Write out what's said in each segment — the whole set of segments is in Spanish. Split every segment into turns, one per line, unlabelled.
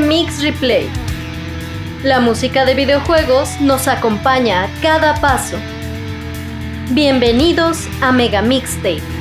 Remix Replay. La música de videojuegos nos acompaña a cada paso. Bienvenidos a Mega Mixtape.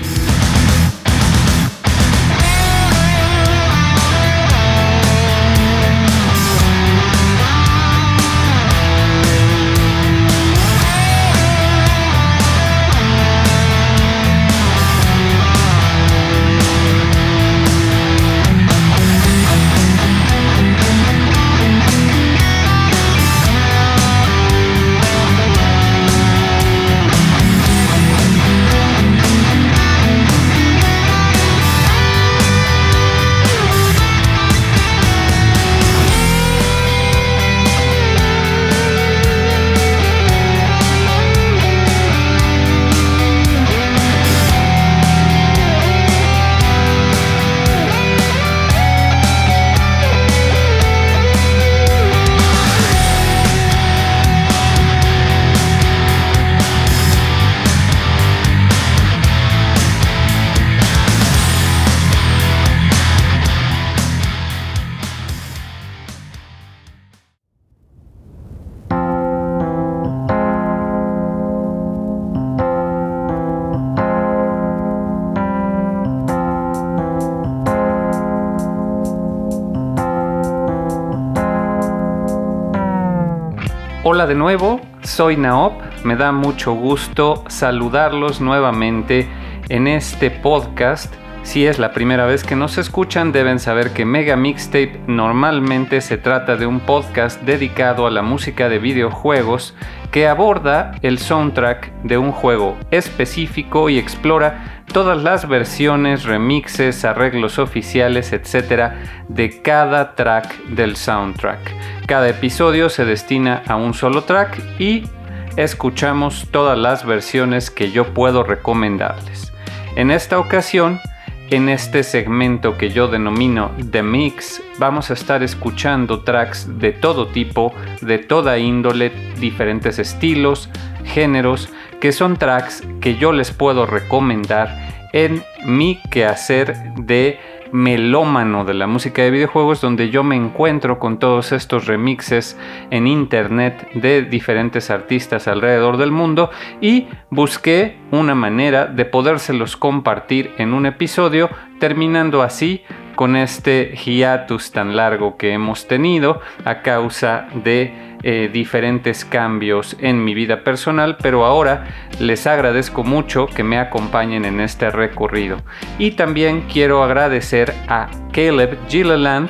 Hola de nuevo, soy Naop, me da mucho gusto saludarlos nuevamente en este podcast. Si es la primera vez que nos escuchan, deben saber que Mega Mixtape normalmente se trata de un podcast dedicado a la música de videojuegos que aborda el soundtrack de un juego específico y explora todas las versiones, remixes, arreglos oficiales, etc. de cada track del soundtrack. Cada episodio se destina a un solo track y escuchamos todas las versiones que yo puedo recomendarles. En esta ocasión, en este segmento que yo denomino The Mix, vamos a estar escuchando tracks de todo tipo, de toda índole, diferentes estilos, géneros, que son tracks que yo les puedo recomendar en mi quehacer de melómano de la música de videojuegos donde yo me encuentro con todos estos remixes en internet de diferentes artistas alrededor del mundo y busqué una manera de podérselos compartir en un episodio terminando así con este hiatus tan largo que hemos tenido a causa de eh, diferentes cambios en mi vida personal, pero ahora les agradezco mucho que me acompañen en este recorrido. Y también quiero agradecer a Caleb Gilliland,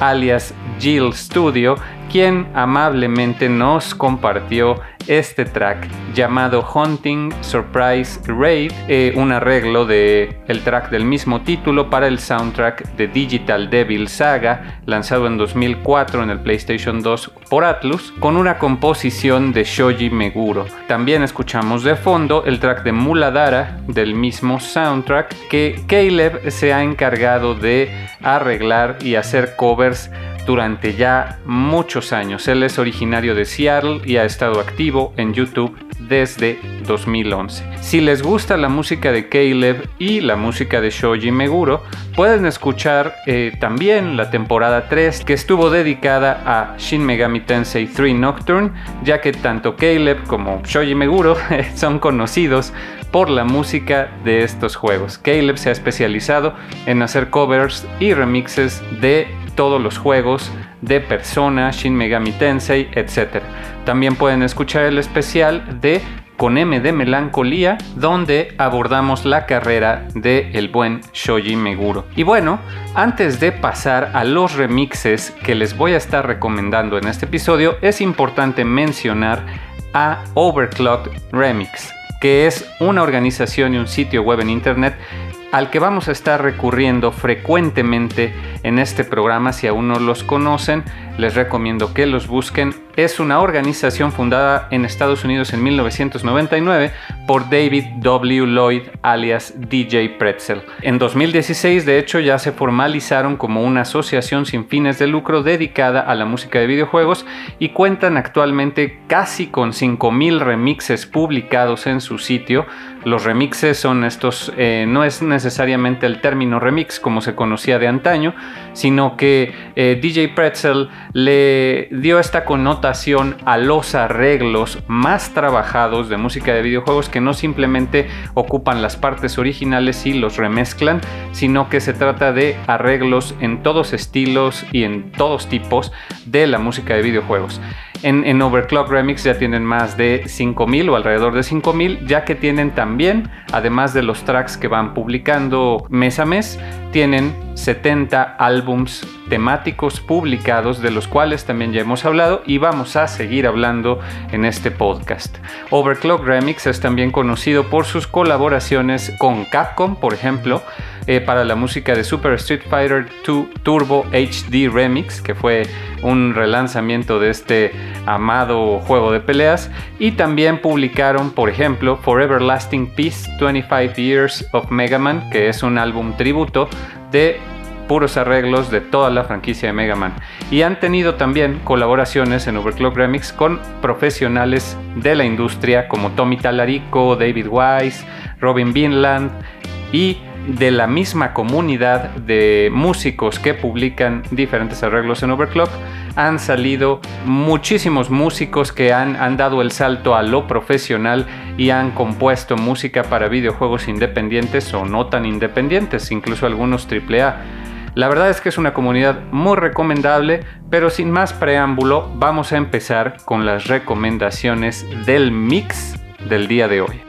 alias Jill Studio, quien amablemente nos compartió este track llamado Hunting Surprise Raid, eh, un arreglo de el track del mismo título para el soundtrack de Digital Devil Saga, lanzado en 2004 en el PlayStation 2 por Atlus, con una composición de Shoji Meguro. También escuchamos de fondo el track de Muladara del mismo soundtrack que Caleb se ha encargado de arreglar y hacer covers durante ya muchos años. Él es originario de Seattle y ha estado activo en YouTube desde 2011. Si les gusta la música de Caleb y la música de Shoji Meguro, pueden escuchar eh, también la temporada 3 que estuvo dedicada a Shin Megami Tensei 3 Nocturne, ya que tanto Caleb como Shoji Meguro son conocidos por la música de estos juegos. Caleb se ha especializado en hacer covers y remixes de todos los juegos de Persona, Shin Megami Tensei, etc. También pueden escuchar el especial de Con M de Melancolía, donde abordamos la carrera de el buen Shoji Meguro. Y bueno, antes de pasar a los remixes que les voy a estar recomendando en este episodio, es importante mencionar a Overclocked Remix, que es una organización y un sitio web en internet al que vamos a estar recurriendo frecuentemente en este programa si aún no los conocen. Les recomiendo que los busquen. Es una organización fundada en Estados Unidos en 1999 por David W. Lloyd alias DJ Pretzel. En 2016 de hecho ya se formalizaron como una asociación sin fines de lucro dedicada a la música de videojuegos y cuentan actualmente casi con 5.000 remixes publicados en su sitio. Los remixes son estos, eh, no es necesariamente el término remix como se conocía de antaño, sino que eh, DJ Pretzel le dio esta connotación a los arreglos más trabajados de música de videojuegos que no simplemente ocupan las partes originales y los remezclan, sino que se trata de arreglos en todos estilos y en todos tipos de la música de videojuegos. En, Overclock Remix ya tienen más de 5000 o alrededor de 5000, ya que tienen también, además de los tracks que van publicando mes a mes, tienen 70 álbums temáticos publicados, de los cuales también ya hemos hablado y vamos a seguir hablando en este podcast. Overclock Remix es también conocido por sus colaboraciones con Capcom, por ejemplo, eh, para la música de Super Street Fighter 2 Turbo HD Remix, que fue un relanzamiento de este amado juego de peleas. Y también publicaron, por ejemplo, Forever Lasting Peace 25 Years of Mega Man, que es un álbum tributo de puros arreglos de toda la franquicia de Mega Man. Y han tenido también colaboraciones en Overclock Remix con profesionales de la industria como Tommy Talarico, David Wise, Robin Vinland y de la misma comunidad de músicos que publican diferentes arreglos en Overclock, han salido muchísimos músicos que han, han, dado el salto a lo profesional y han compuesto música para videojuegos independientes o no tan independientes, incluso algunos AAA. La verdad es que es una comunidad muy recomendable, pero sin más preámbulo, vamos a empezar con las recomendaciones del mix del día de hoy.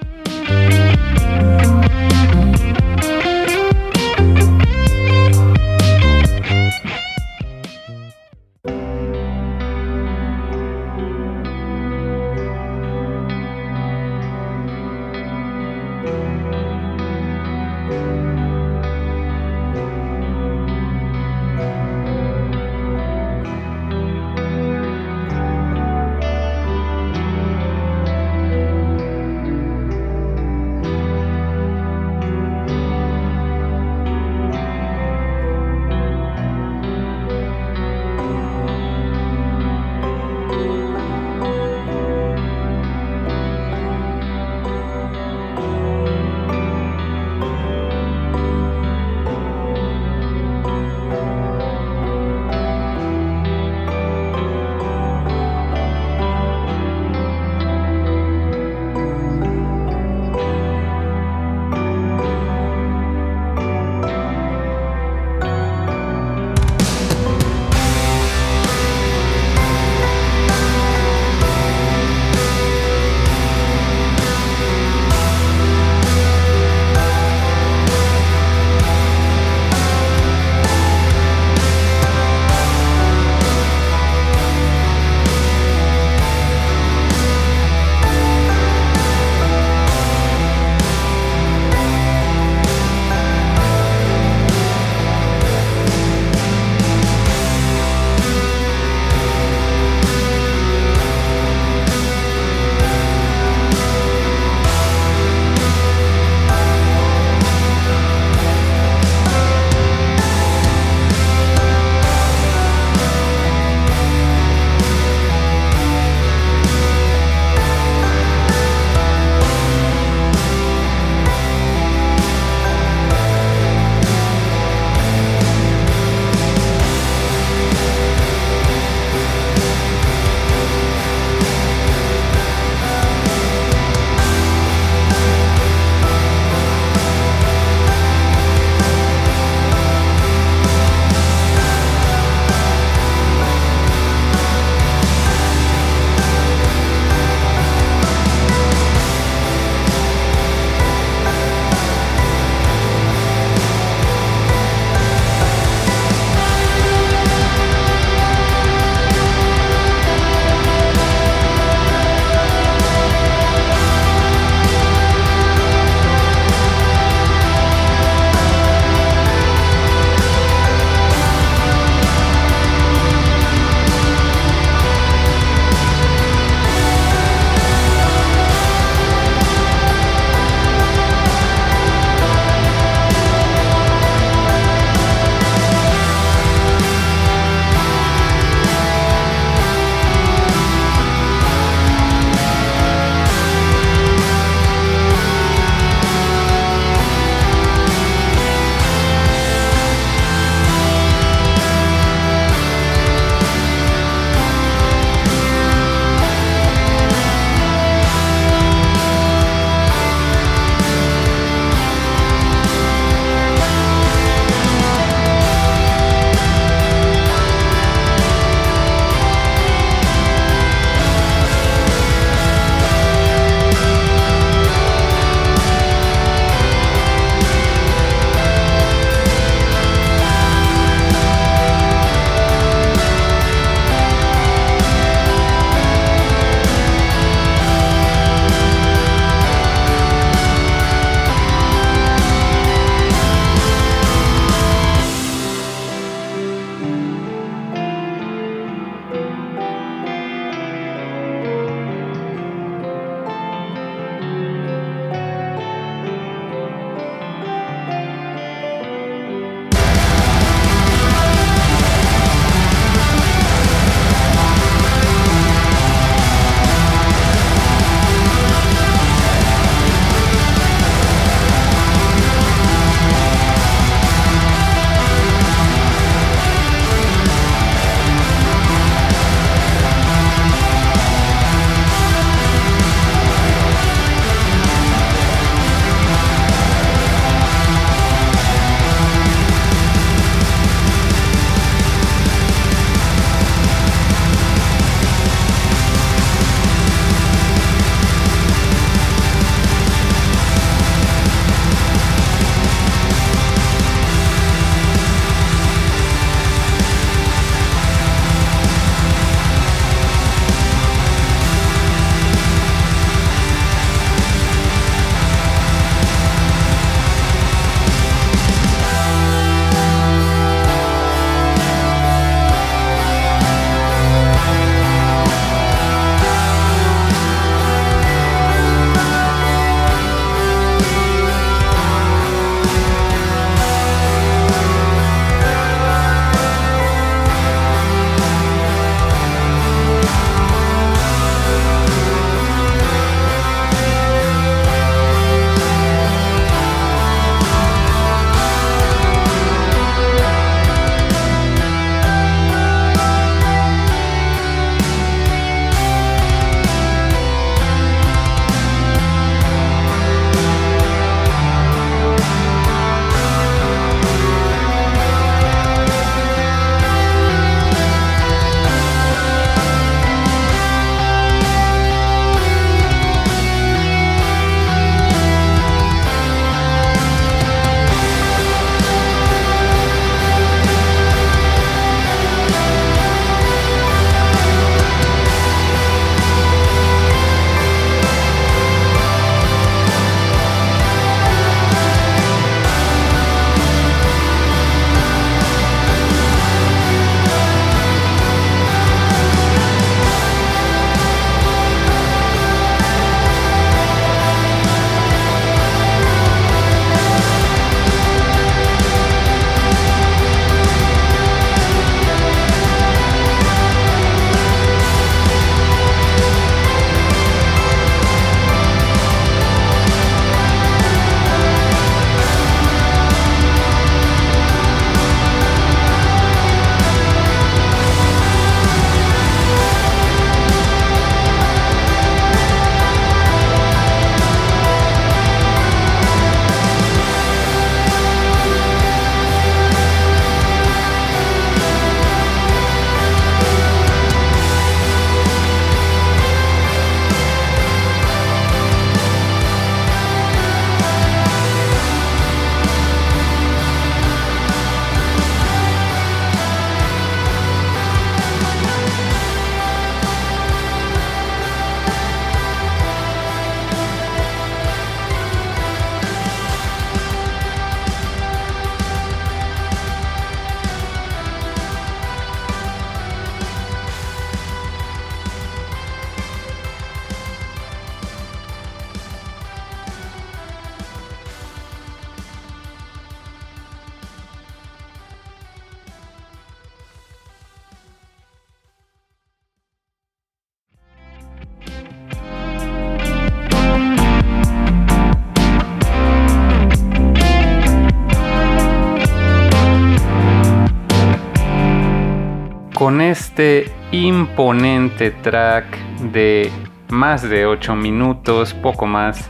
Este imponente track de más de 8 minutos, poco más,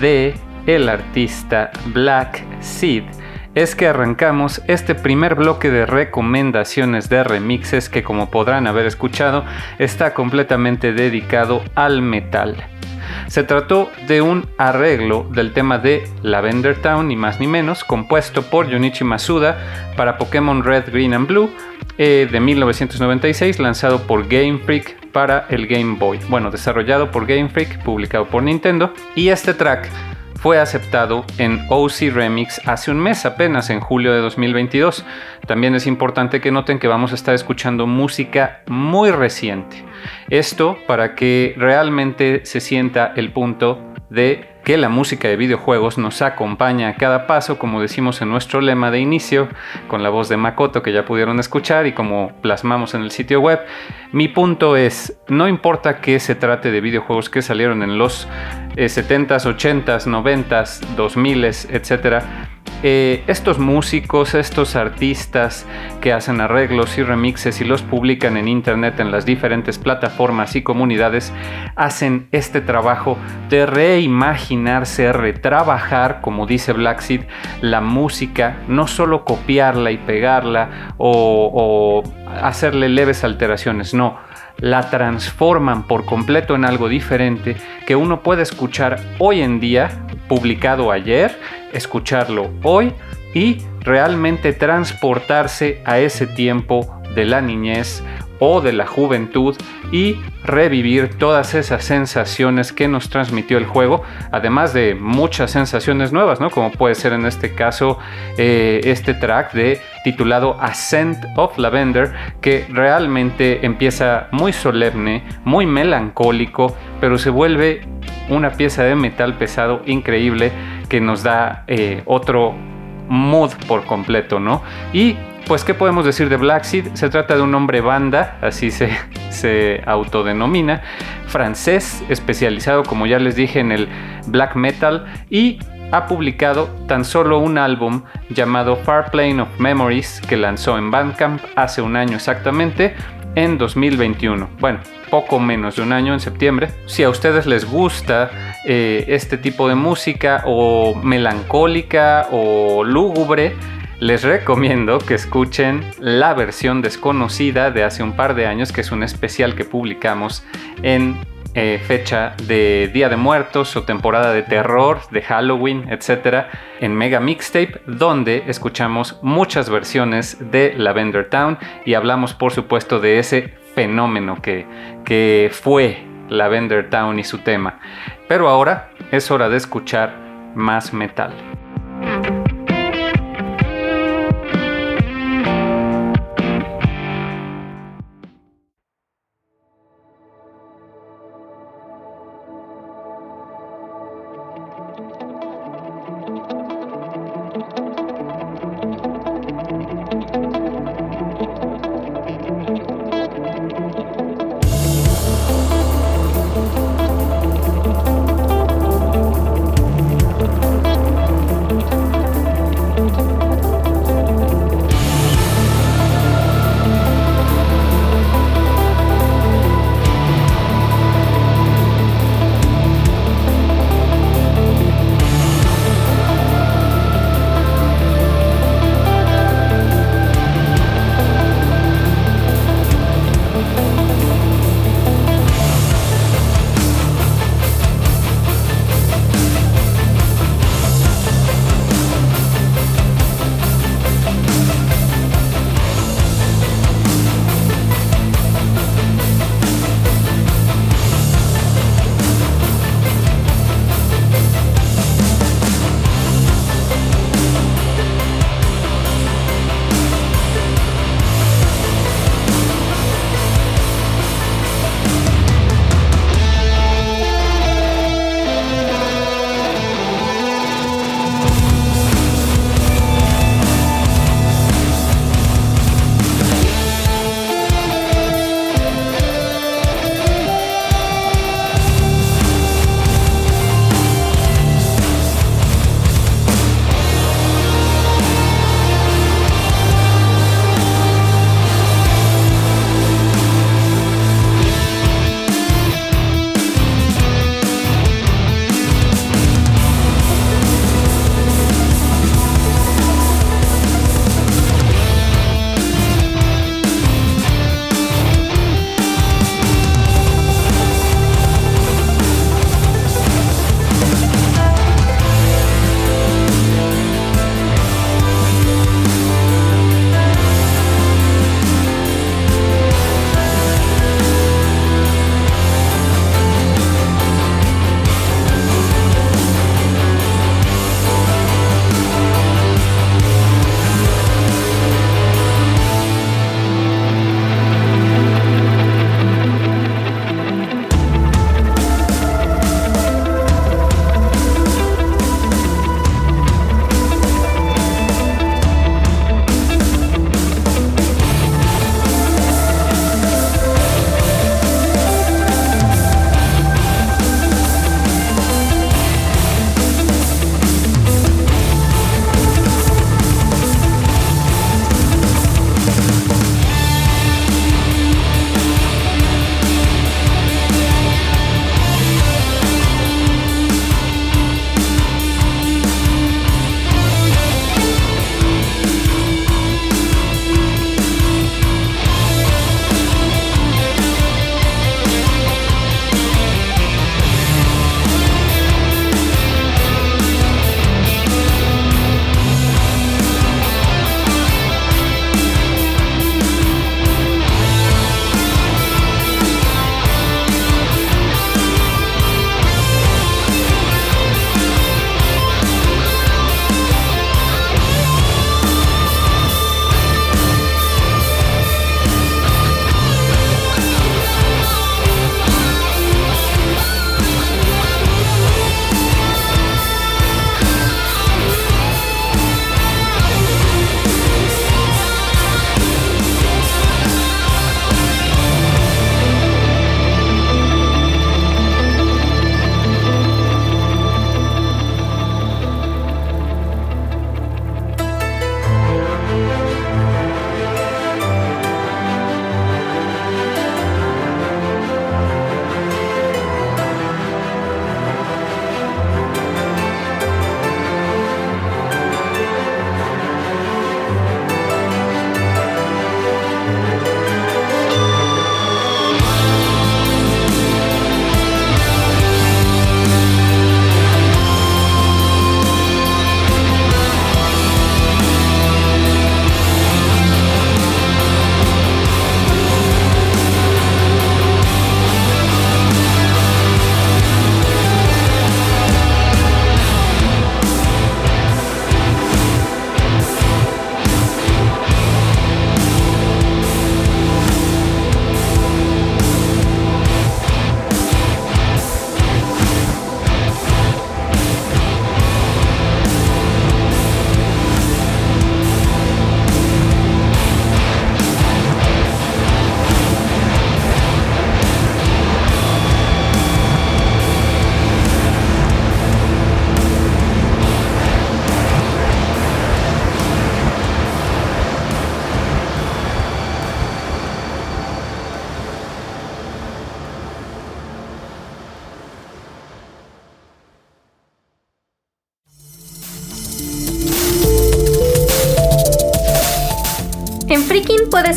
de el artista Black Seed es que arrancamos este primer bloque de recomendaciones de remixes que como podrán haber escuchado está completamente dedicado al metal. Se trató de un arreglo del tema de Lavender Town, ni más ni menos, compuesto por Junichi Masuda para Pokémon Red, Green and Blue eh, de 1996, lanzado por Game Freak para el Game Boy. Bueno, desarrollado por Game Freak, publicado por Nintendo. Y este track fue aceptado en OC Remix hace un mes apenas, en julio de 2022. También es importante que noten que vamos a estar escuchando música muy reciente. Esto para que realmente se sienta el punto de que la música de videojuegos nos acompaña a cada paso, como decimos en nuestro lema de inicio, con la voz de Makoto que ya pudieron escuchar y como plasmamos en el sitio web. Mi punto es, no importa que se trate de videojuegos que salieron en los 70s, 80s, 90s, 2000s, etc., eh, estos músicos, estos artistas que hacen arreglos y remixes y los publican en internet en las diferentes plataformas y comunidades, hacen este trabajo de reimaginarse, retrabajar, como dice Black Seed, la música, no solo copiarla y pegarla o hacerle leves alteraciones, no la transforman por completo en algo diferente que uno puede escuchar hoy en día, publicado ayer, escucharlo hoy y realmente transportarse a ese tiempo de la niñez o de la juventud y revivir todas esas sensaciones que nos transmitió el juego, además de muchas sensaciones nuevas, ¿no? Como puede ser en este caso eh, este track de titulado Ascent of Lavender, que realmente empieza muy solemne, muy melancólico, pero se vuelve una pieza de metal pesado increíble que nos da eh, otro mood por completo, ¿no? Y pues, ¿qué podemos decir de Black Seed? Se trata de un hombre banda, así se, se autodenomina, francés, especializado, como ya les dije, en el black metal y ha publicado tan solo un álbum llamado Far Plane of Memories que lanzó en Bandcamp hace un año exactamente, en 2021. Bueno, poco menos de un año en septiembre. Si a ustedes les gusta eh, este tipo de música o melancólica o lúgubre, les recomiendo que escuchen la versión desconocida de hace un par de años, que es un especial que publicamos en eh, fecha de Día de Muertos o temporada de terror, de Halloween, etc. en Mega Mixtape, donde escuchamos muchas versiones de Lavender Town y hablamos por supuesto de ese fenómeno que, que fue Lavender Town y su tema. Pero ahora es hora de escuchar más metal.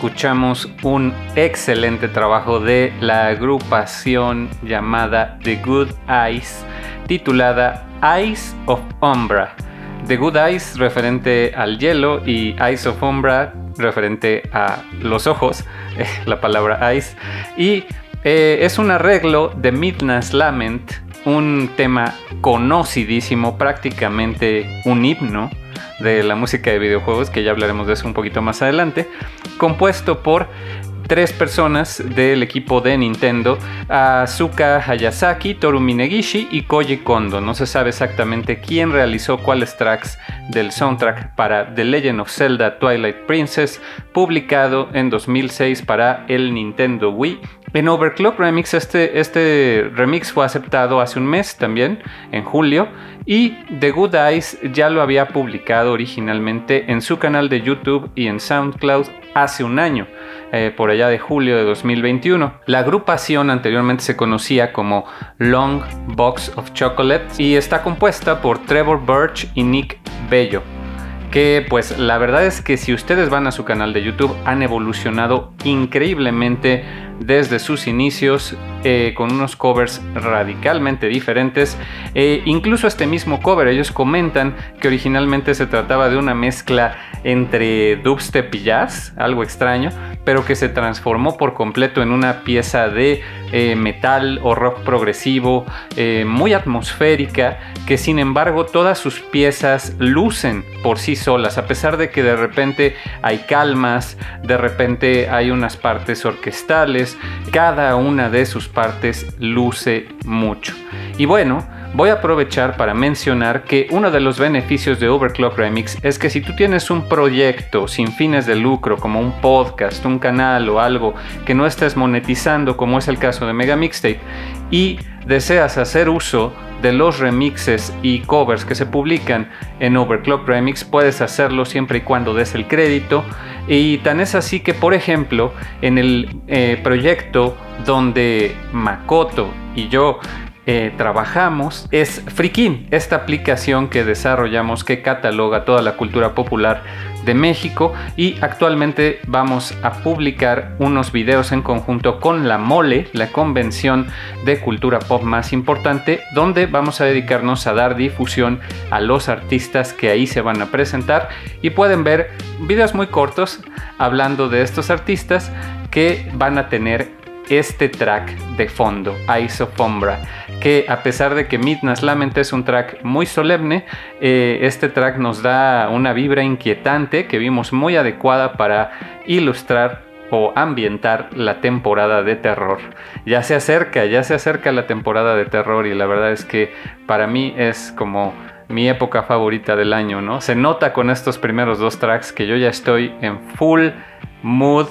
Escuchamos un excelente trabajo de la agrupación llamada The Good Eyes, titulada Eyes of Umbra. The Good Eyes referente al hielo y Eyes of Umbra referente a los ojos, la palabra Eyes. Y eh, es un arreglo de Midnight's Lament, un tema conocidísimo, prácticamente un himno de la música de videojuegos, que ya hablaremos de eso un poquito más adelante, compuesto por tres personas del equipo de Nintendo, Asuka Hayasaki, Toru Minegishi y Koji Kondo. No se sabe exactamente quién realizó cuáles tracks del soundtrack para The Legend of Zelda Twilight Princess, publicado en 2006 para el Nintendo Wii. En Overclock Remix, este, este remix fue aceptado hace un mes también, en julio, y The Good Eyes ya lo había publicado originalmente en su canal de YouTube y en SoundCloud hace un año. Eh, por allá de julio de 2021. La agrupación anteriormente se conocía como Long Box of Chocolates y está compuesta por Trevor Birch y Nick Bello que pues la verdad es que si ustedes van a su canal de YouTube han evolucionado increíblemente desde sus inicios eh, con unos covers radicalmente diferentes. Eh, incluso este mismo cover, ellos comentan que originalmente se trataba de una mezcla entre dubstep y jazz, algo extraño, pero que se transformó por completo en una pieza de eh, metal o rock progresivo, muy atmosférica, que sin embargo todas sus piezas lucen por sí solas, a pesar de que de repente hay calmas, de repente hay unas partes orquestales, cada una de sus partes luce mucho. Y bueno, voy a aprovechar para mencionar que uno de los beneficios de Overclock Remix es que si tú tienes un proyecto sin fines de lucro como un podcast, un canal o algo que no estés monetizando como es el caso de Mega Mixtape y deseas hacer uso de los remixes y covers que se publican en Overclock Remix, puedes hacerlo siempre y cuando des el crédito. Y tan es así que, por ejemplo, en el eh, proyecto donde Makoto y yo eh, trabajamos es Frikin, esta aplicación que desarrollamos que cataloga toda la cultura popular de México y actualmente vamos a publicar unos videos en conjunto con la Mole, la convención de cultura pop más importante, donde vamos a dedicarnos a dar difusión a los artistas que ahí se van a presentar. Y pueden ver videos muy cortos hablando de estos artistas que van a tener este track de fondo, Isofombra, que a pesar de que Midnight's Lament es un track muy solemne, eh, este track nos da una vibra inquietante que vimos muy adecuada para ilustrar o ambientar la temporada de terror. Ya se acerca, ya se acerca la temporada de terror y la verdad es que para mí es como mi época favorita del año, ¿no? Se nota con estos primeros dos tracks que yo ya estoy en full mood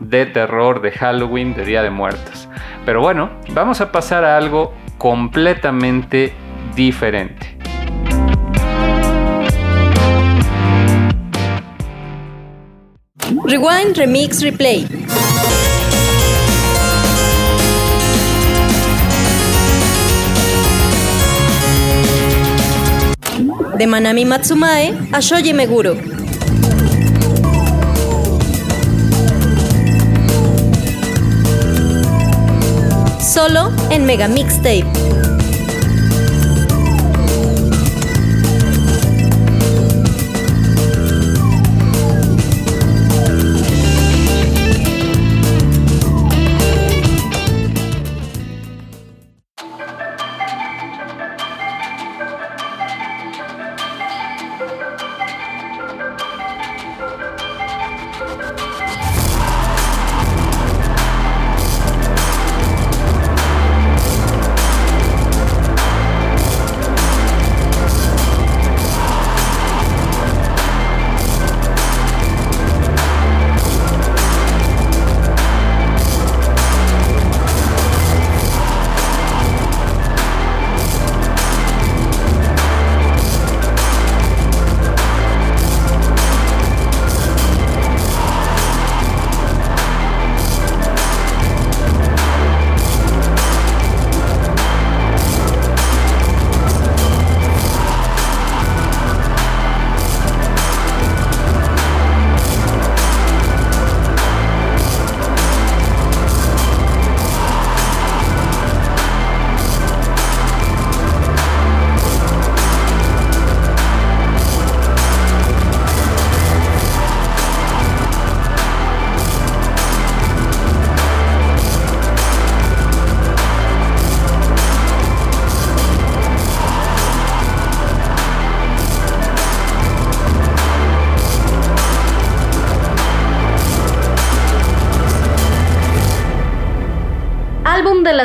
de terror, de Halloween, de Día de Muertos. Pero bueno, vamos a pasar a algo completamente diferente.
Rewind, Remix, Replay. De Manami Matsumae a Shoji Meguro. Solo en Mega Mixtape.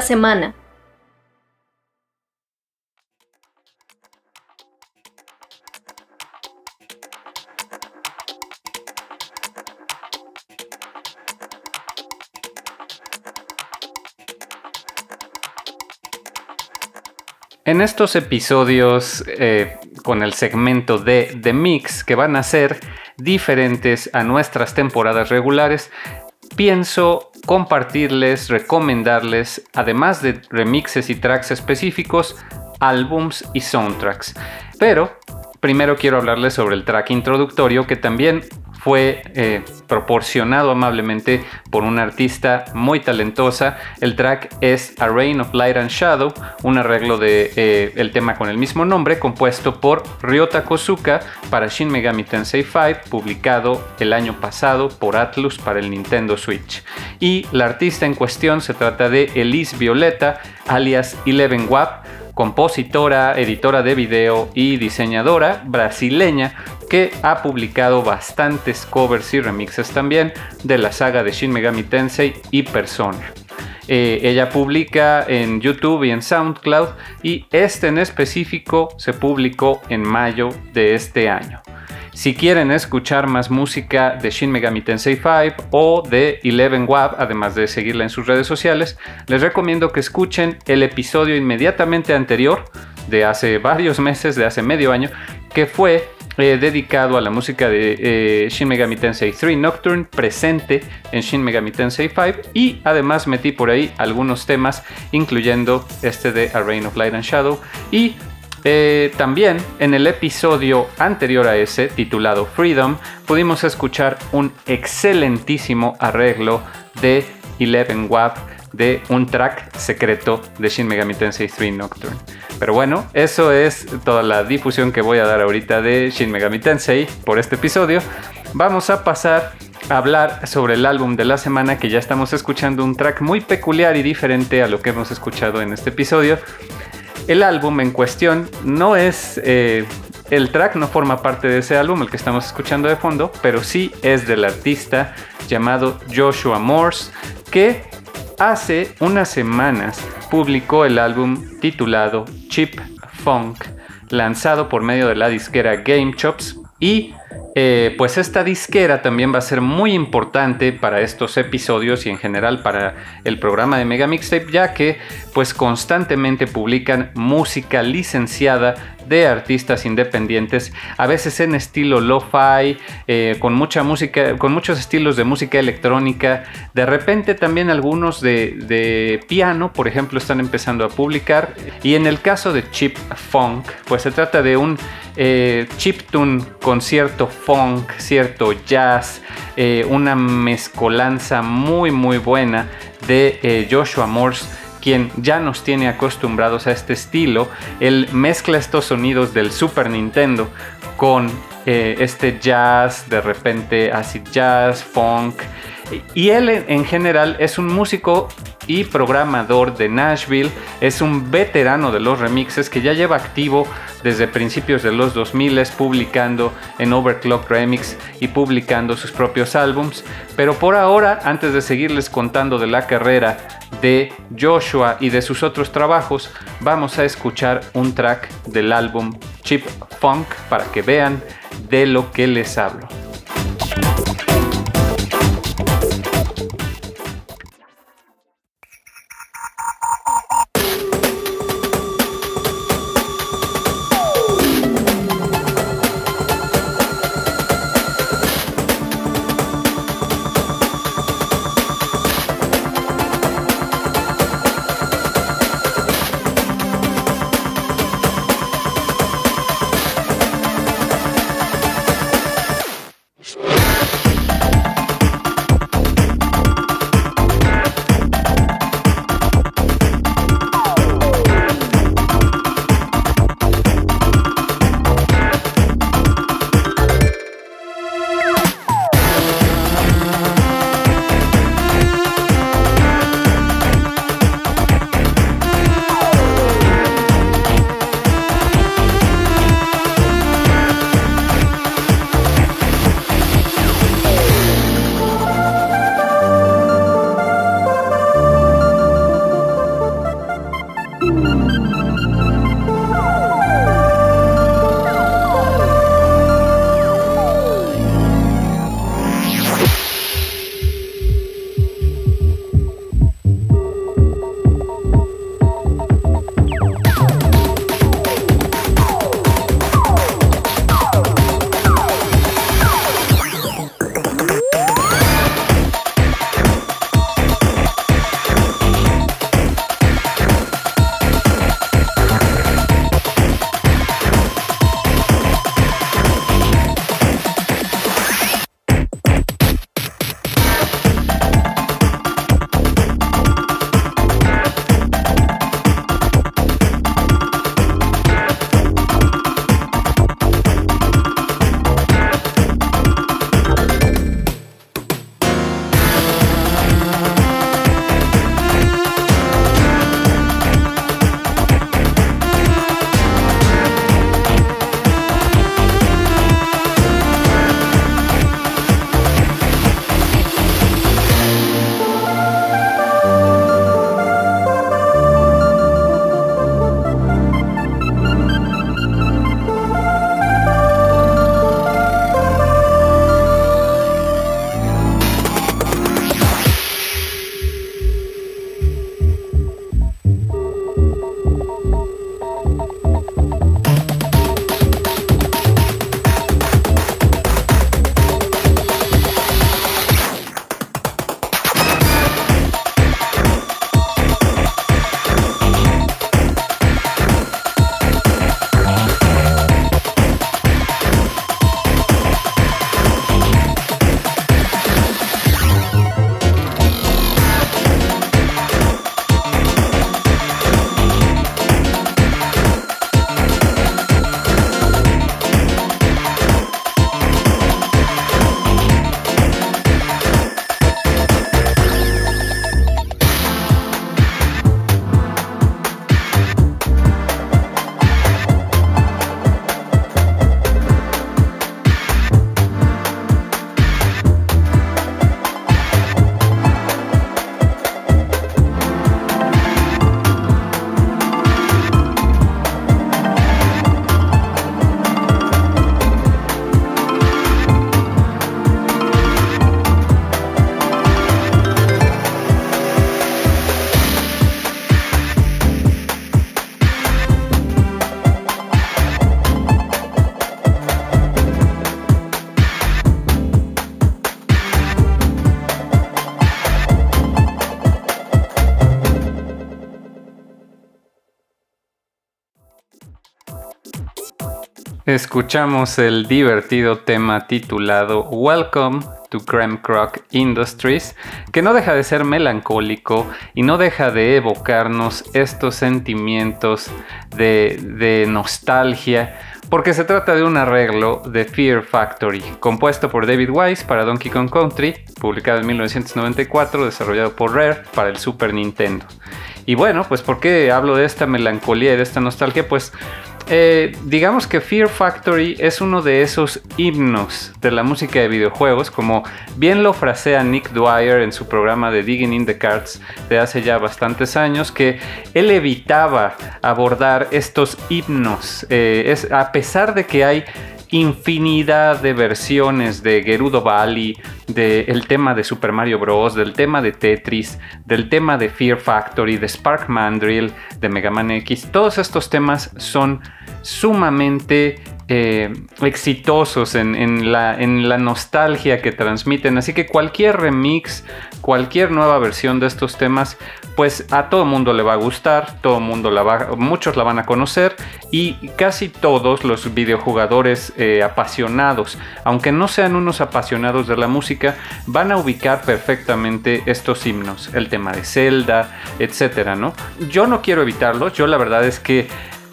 Semana.
En estos episodios eh, con el segmento de The Mix que van a ser diferentes a nuestras temporadas regulares, pienso compartirles, recomendarles, además de remixes y tracks específicos, álbums y soundtracks. Pero primero quiero hablarles sobre el track introductorio que también fue eh, proporcionado amablemente por una artista muy talentosa. El track es A Rain of Light and Shadow, un arreglo de eh, el tema con el mismo nombre, compuesto por Ryota Kosuka para Shin Megami Tensei 5, publicado el año pasado por Atlus para el Nintendo Switch. Y la artista en cuestión se trata de Elise Violeta, alias Eleven Wap, compositora, editora de video y diseñadora brasileña que ha publicado bastantes covers y remixes también de la saga de Shin Megami Tensei y Persona. Eh, ella publica en YouTube y en SoundCloud y este en específico se publicó en mayo de este año. Si quieren escuchar más música de Shin Megami Tensei 5 o de Eleven Wab, además de seguirla en sus redes sociales, les recomiendo que escuchen el episodio inmediatamente anterior de hace varios meses, de hace medio año, que fue eh, dedicado a la música de eh, Shin Megami Tensei 3 Nocturne presente en Shin Megami Tensei 5 y además metí por ahí algunos temas incluyendo este de A Reign of Light and Shadow y eh, también en el episodio anterior a ese, titulado Freedom, pudimos escuchar un excelentísimo arreglo de Eleven Wap de un track secreto de Shin Megami Tensei 3 Nocturne. Pero bueno, eso es toda la difusión que voy a dar ahorita de Shin Megami Tensei por este episodio. Vamos a pasar a hablar sobre el álbum de la semana que ya estamos escuchando un track muy peculiar y diferente a lo que hemos escuchado en este episodio. El álbum en cuestión no es... Eh, el track no forma parte de ese álbum, el que estamos escuchando de fondo, pero sí es del artista llamado Joshua Morse, que hace unas semanas publicó el álbum titulado Chip Funk, lanzado por medio de la disquera Game Chops. Y eh, pues esta disquera también va a ser muy importante para estos episodios y en general para el programa de Mega Mixtape, ya que pues constantemente publican música licenciada de artistas independientes, a veces en estilo lo-fi, eh, con mucha música, con muchos estilos de música electrónica. De repente también algunos de, piano, por ejemplo, están empezando a publicar. Y en el caso de Chip Funk, pues se trata de un eh, chiptune con cierto funk, cierto jazz, eh, una mezcolanza muy muy buena de Joshua Morse quien ya nos tiene acostumbrados a este estilo, él mezcla estos sonidos del Super Nintendo con eh, este jazz, de repente acid jazz, funk. Y él en general es un músico y programador de Nashville, es un veterano de los remixes que ya lleva activo desde principios de los 2000 publicando en Overclock Remix y publicando sus propios álbums. Pero por ahora, antes de seguirles contando de la carrera de Joshua y de sus otros trabajos, vamos a escuchar un track del álbum Chip Funk para que vean de lo que les hablo. Escuchamos el divertido tema titulado Welcome to Creme Croc Industries, que no deja de ser melancólico y no deja de evocarnos estos sentimientos de, de nostalgia porque se trata de un arreglo de Fear Factory, compuesto por David Wise para Donkey Kong Country, publicado en 1994, desarrollado por Rare para el Super Nintendo. Y bueno, pues ¿por qué hablo de esta melancolía y de esta nostalgia? Pues eh, digamos que Fear Factory es uno de esos himnos de la música de videojuegos, como bien lo frasea Nick Dwyer en su programa de Digging in the Cards de hace ya bastantes años, que él evitaba abordar estos himnos, eh, es, a pesar de que hay infinidad de versiones de Gerudo Valley, del tema de Super Mario Bros., del tema de Tetris, del tema de Fear Factory, de Spark Mandrill, de Mega Man X. Todos estos temas son sumamente eh, exitosos en, la, nostalgia que transmiten. Así que cualquier remix, cualquier nueva versión de estos temas, pues a todo mundo le va a gustar, todo mundo la va, muchos la van a conocer y casi todos los videojugadores eh, apasionados, aunque no sean unos apasionados de la música, van a ubicar perfectamente estos himnos, el tema de Zelda, etcétera, ¿no? Yo no quiero evitarlos, yo la verdad es que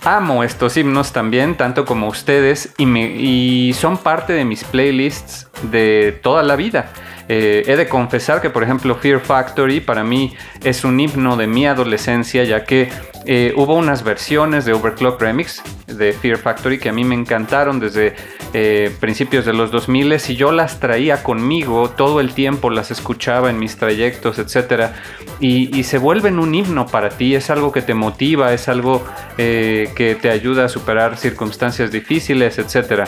amo estos himnos también, tanto como ustedes, y, y son parte de mis playlists de toda la vida. Eh, he de confesar que, por ejemplo, Fear Factory para mí es un himno de mi adolescencia, ya que eh, hubo unas versiones de Overclock Remix de Fear Factory que a mí me encantaron desde eh, principios de los 2000 y yo las traía conmigo todo el tiempo, las escuchaba en mis trayectos, etc. Y, se vuelven un himno para ti, es algo que te motiva, es algo que te ayuda a superar circunstancias difíciles, etc.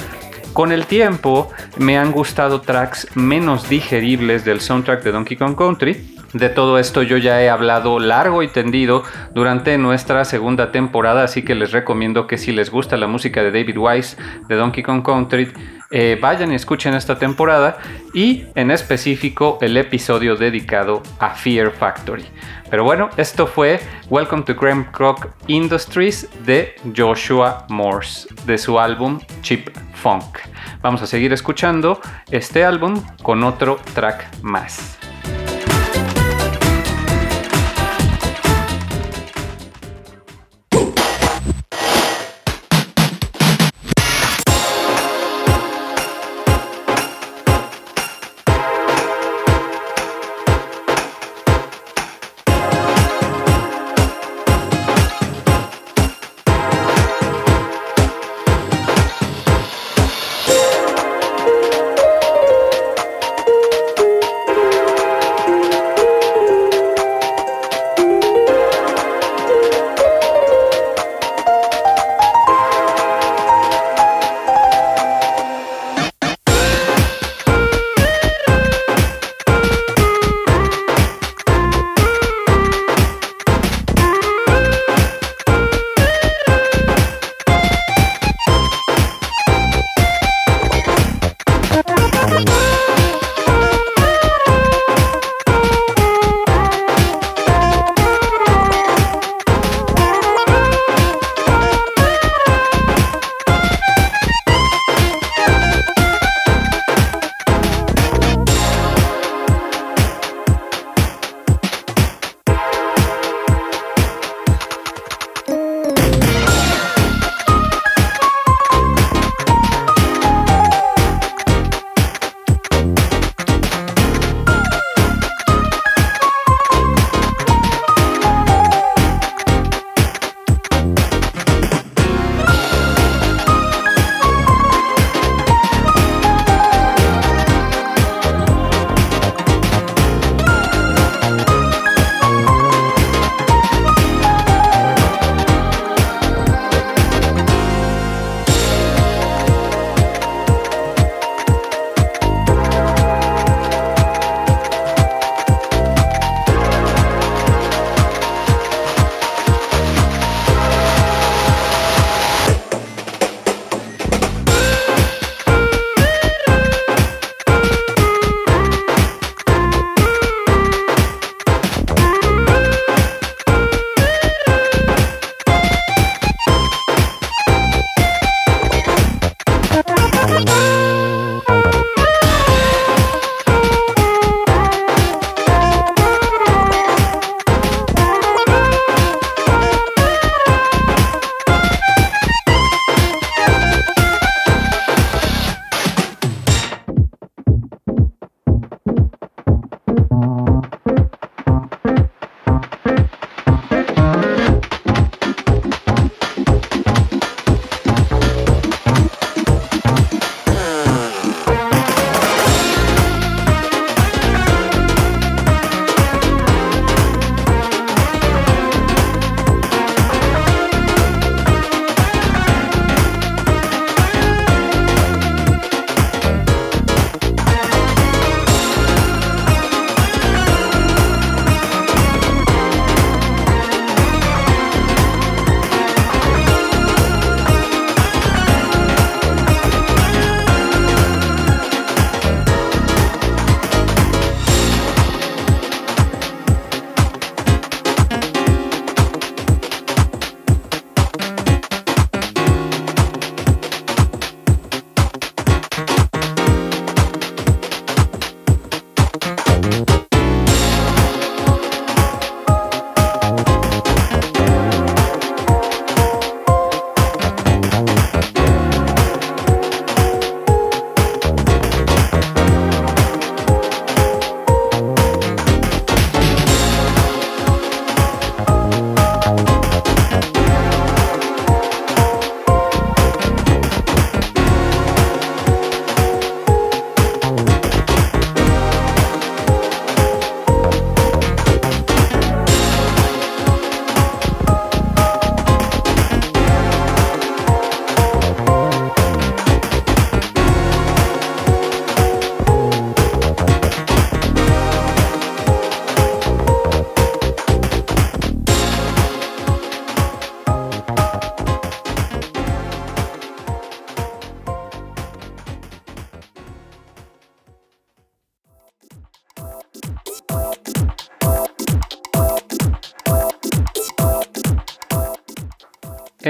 Con el tiempo me han gustado tracks menos digeribles del soundtrack de Donkey Kong Country. De todo esto yo ya he hablado largo y tendido durante nuestra segunda temporada, así que les recomiendo que si les gusta la música de David Wise de Donkey Kong Country, eh, vayan y escuchen esta temporada y en específico el episodio dedicado a Fear Factory. Pero bueno, esto fue Welcome to Graham Croc Industries de Joshua Morse, de su álbum Chip Funk. Vamos a seguir escuchando este álbum con otro track más.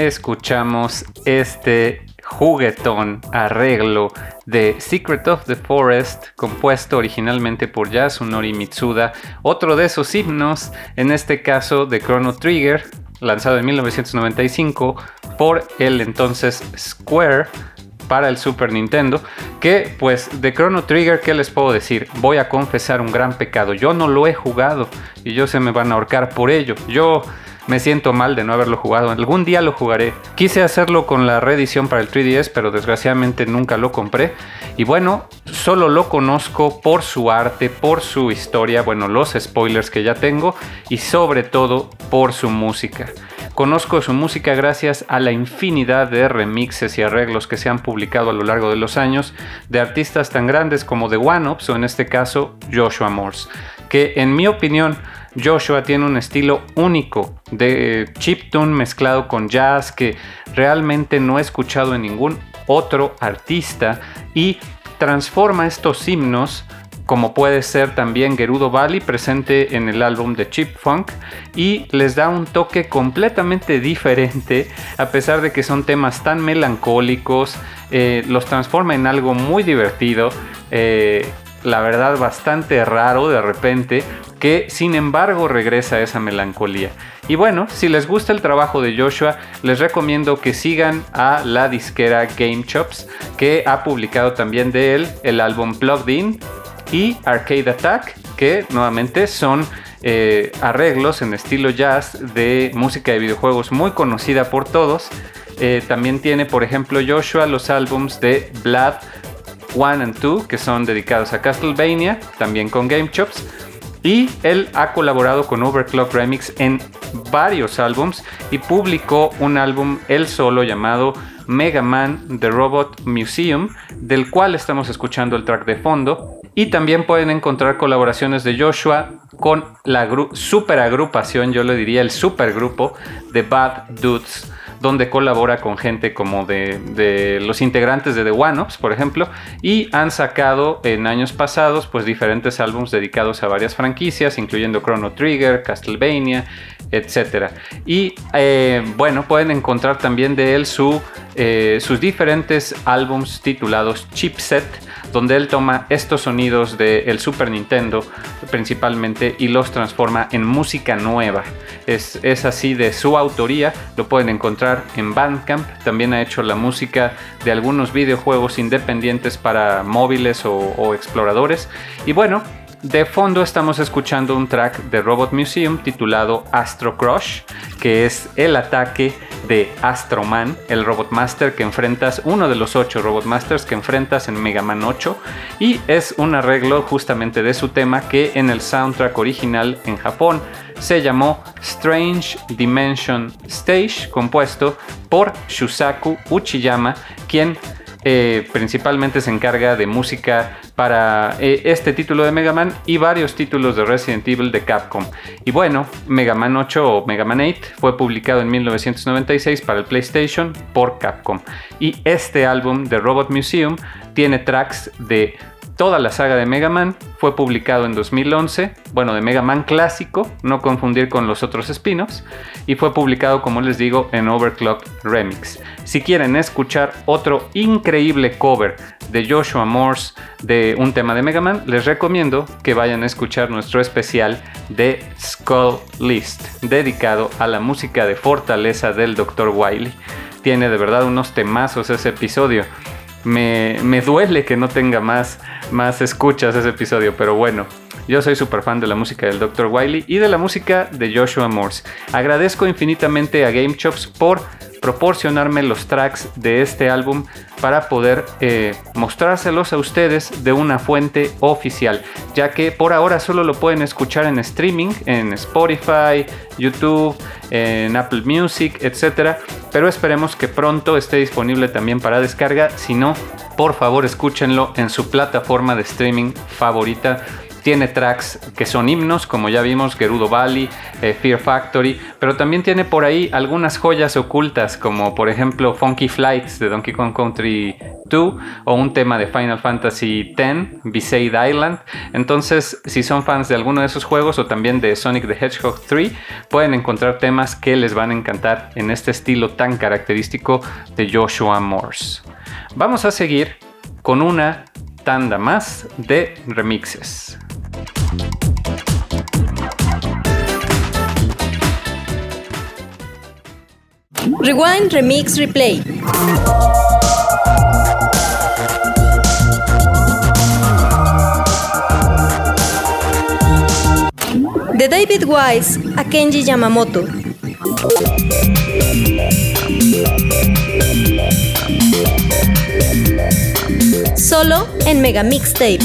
Escuchamos este juguetón arreglo de Secret of the Forest, compuesto originalmente por Yasunori Mitsuda, otro de esos himnos, en este caso de Chrono Trigger, lanzado en 1995 por el entonces Square para el Super Nintendo, que pues de Chrono Trigger, ¿qué les puedo decir? Voy a confesar un gran pecado, yo no lo he jugado y yo se me van a ahorcar por ello. Yo me siento mal de no haberlo jugado. Algún día lo jugaré. Quise hacerlo con la reedición para el 3DS, pero desgraciadamente nunca lo compré. Y bueno, solo lo conozco por su arte, por su historia, bueno, los spoilers que ya tengo y sobre todo por su música. Conozco su música gracias a la infinidad de remixes y arreglos que se han publicado a lo largo de los años de artistas tan grandes como The One Ups o en este caso Joshua Morse, que en mi opinión Joshua tiene un estilo único de chiptune mezclado con jazz que realmente no he escuchado en ningún otro artista y transforma estos himnos como puede ser también Gerudo Valley presente en el álbum de Chip Funk y les da un toque completamente diferente a pesar de que son temas tan melancólicos, eh, los transforma en algo muy divertido. Eh, la verdad bastante raro de repente, que sin embargo regresa esa melancolía. Y bueno, si les gusta el trabajo de Joshua, les recomiendo que sigan a la disquera Game Chops, que ha publicado también de él el álbum Plugged In y Arcade Attack, que nuevamente son eh, arreglos en estilo jazz de música de videojuegos muy conocida por todos. Eh, también tiene, por ejemplo, Joshua los álbums de Blood 1 and 2, que son dedicados a Castlevania, también con Game Chops. Y él ha colaborado con Overclock Remix en varios álbums y publicó un álbum él solo llamado Mega Man The Robot Museum, del cual estamos escuchando el track de fondo. Y también pueden encontrar colaboraciones de Joshua con la super agrupación, yo le diría el supergrupo de Bad Dudes donde colabora con gente como de, los integrantes de The One por ejemplo, y han sacado en años pasados pues diferentes álbumes dedicados a varias franquicias, incluyendo Chrono Trigger, Castlevania, etc. Y eh, bueno, pueden encontrar también de él su, eh, sus diferentes álbumes titulados Chipset, donde él toma estos sonidos del Super Nintendo principalmente y los transforma en música nueva. Es, así de su autoría, lo pueden encontrar en Bandcamp, también ha hecho la música de algunos videojuegos independientes para móviles o, o exploradores. Y bueno, de fondo estamos escuchando un track de Robot Museum titulado Astro Crush, que es el ataque de Astro Man, el Robot Master que enfrentas, uno de los ocho Robot Masters que enfrentas en Mega Man 8, y es un arreglo justamente de su tema que en el soundtrack original en Japón se llamó Strange Dimension Stage, compuesto por Shusaku Uchiyama, quien eh, principalmente se encarga de música para eh, este título de Mega Man y varios títulos de Resident Evil de Capcom. Y bueno, Mega Man 8 o Mega Man 8 fue publicado en 1996 para el PlayStation por Capcom. Y este álbum de Robot Museum tiene tracks de Toda la saga de Mega Man fue publicado en 2011, bueno, de Mega Man clásico, no confundir con los otros spin-offs, y fue publicado, como les digo, en Overclock Remix. Si quieren escuchar otro increíble cover de Joshua Morse de un tema de Mega Man, les recomiendo que vayan a escuchar nuestro especial de Skull List, dedicado a la música de fortaleza del Dr. Wily. Tiene de verdad unos temazos ese episodio. Me, me duele que no tenga más más escuchas ese episodio, pero bueno, yo soy súper fan de la música del Dr. Wiley y de la música de Joshua Morse. Agradezco infinitamente a Game Chops por proporcionarme los tracks de este álbum para poder eh, mostrárselos a ustedes de una fuente oficial, ya que por ahora solo lo pueden escuchar en streaming, en Spotify, YouTube, en Apple Music, etc. Pero esperemos que pronto esté disponible también para descarga, si no, por favor escúchenlo en su plataforma de streaming favorita tiene tracks que son himnos, como ya vimos, Gerudo Valley, eh, Fear Factory, pero también tiene por ahí algunas joyas ocultas, como por ejemplo Funky Flights de Donkey Kong Country 2 o un tema de Final Fantasy X, Besaid Island. Entonces, si son fans de alguno de esos juegos o también de Sonic the Hedgehog 3, pueden encontrar temas que les van a encantar en este estilo tan característico de Joshua Morse. Vamos a seguir con una tanda más de remixes.
Rewind, Remix, Replay. De David Wise a Kenji Yamamoto. Solo en Mega Mixtape.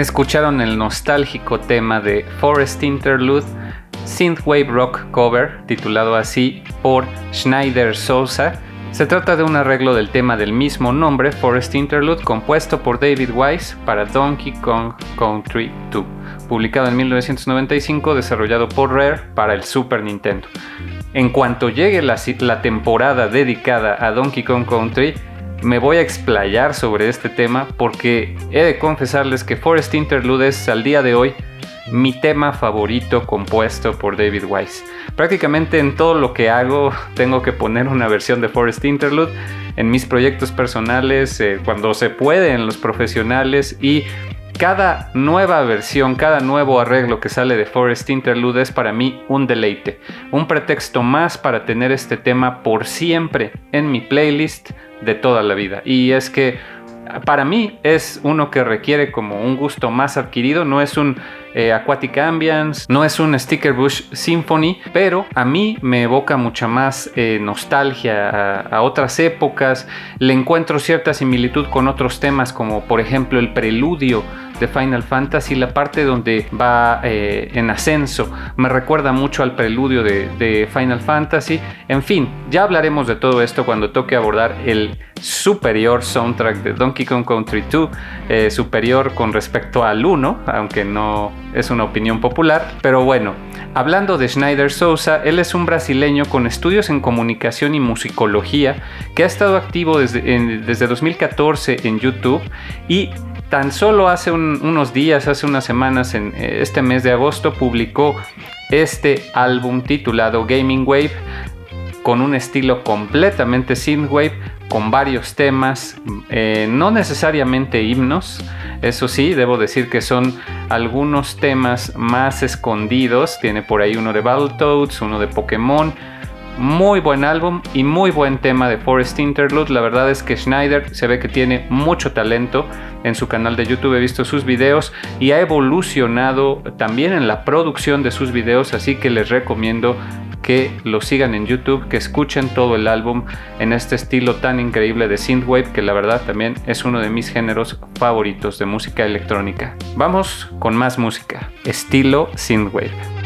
Escucharon el nostálgico tema de Forest Interlude, synthwave rock cover titulado así por Schneider Sousa. Se trata de un arreglo del tema del mismo nombre, Forest Interlude, compuesto por David Wise para Donkey Kong Country 2, publicado en 1995, desarrollado por Rare para el Super Nintendo. En cuanto llegue la, la temporada dedicada a Donkey Kong Country, me voy a explayar sobre este tema porque he de confesarles que Forest Interlude es al día de hoy mi tema favorito compuesto por David Wise. Prácticamente en todo lo que hago tengo que poner una versión de Forest Interlude en mis proyectos personales, eh, cuando se puede en los profesionales y cada nueva versión, cada nuevo arreglo que sale de Forest Interlude es para mí un deleite, un pretexto más para tener este tema por siempre en mi playlist de toda la vida. Y es que para mí es uno que requiere como un gusto más adquirido, no es un eh, Aquatic Ambience, no es un Sticker Bush Symphony, pero a mí me evoca mucha más eh, nostalgia a, otras épocas, le encuentro cierta similitud con otros temas como por ejemplo el preludio de Final Fantasy, la parte donde va eh, en ascenso, me recuerda mucho al preludio de, Final Fantasy. En fin, ya hablaremos de todo esto cuando toque abordar el superior soundtrack de Donkey Kong Country 2, superior con respecto al 1, aunque no es una opinión popular, pero bueno, hablando de Schneider Sousa, él es un brasileño con estudios en comunicación y musicología que ha estado activo desde, desde 2014 en YouTube y tan solo hace unos días, hace unas semanas, en eh, este mes de agosto, publicó este álbum titulado Gaming Wave con un estilo completamente synthwave, con varios temas, eh, no necesariamente himnos, eso sí, debo decir que son algunos temas más escondidos, tiene por ahí uno de Battletoads, uno de Pokémon, muy buen álbum y muy buen tema de Forest Interlude. La verdad es que Schneider se ve que tiene mucho talento. En su canal de YouTube he visto sus videos y ha evolucionado también en la producción de sus videos, así que les recomiendo que lo sigan en YouTube, que escuchen todo el álbum en este estilo tan increíble de synthwave que la verdad también es uno de mis géneros favoritos de música electrónica. Vamos con más música, estilo synthwave.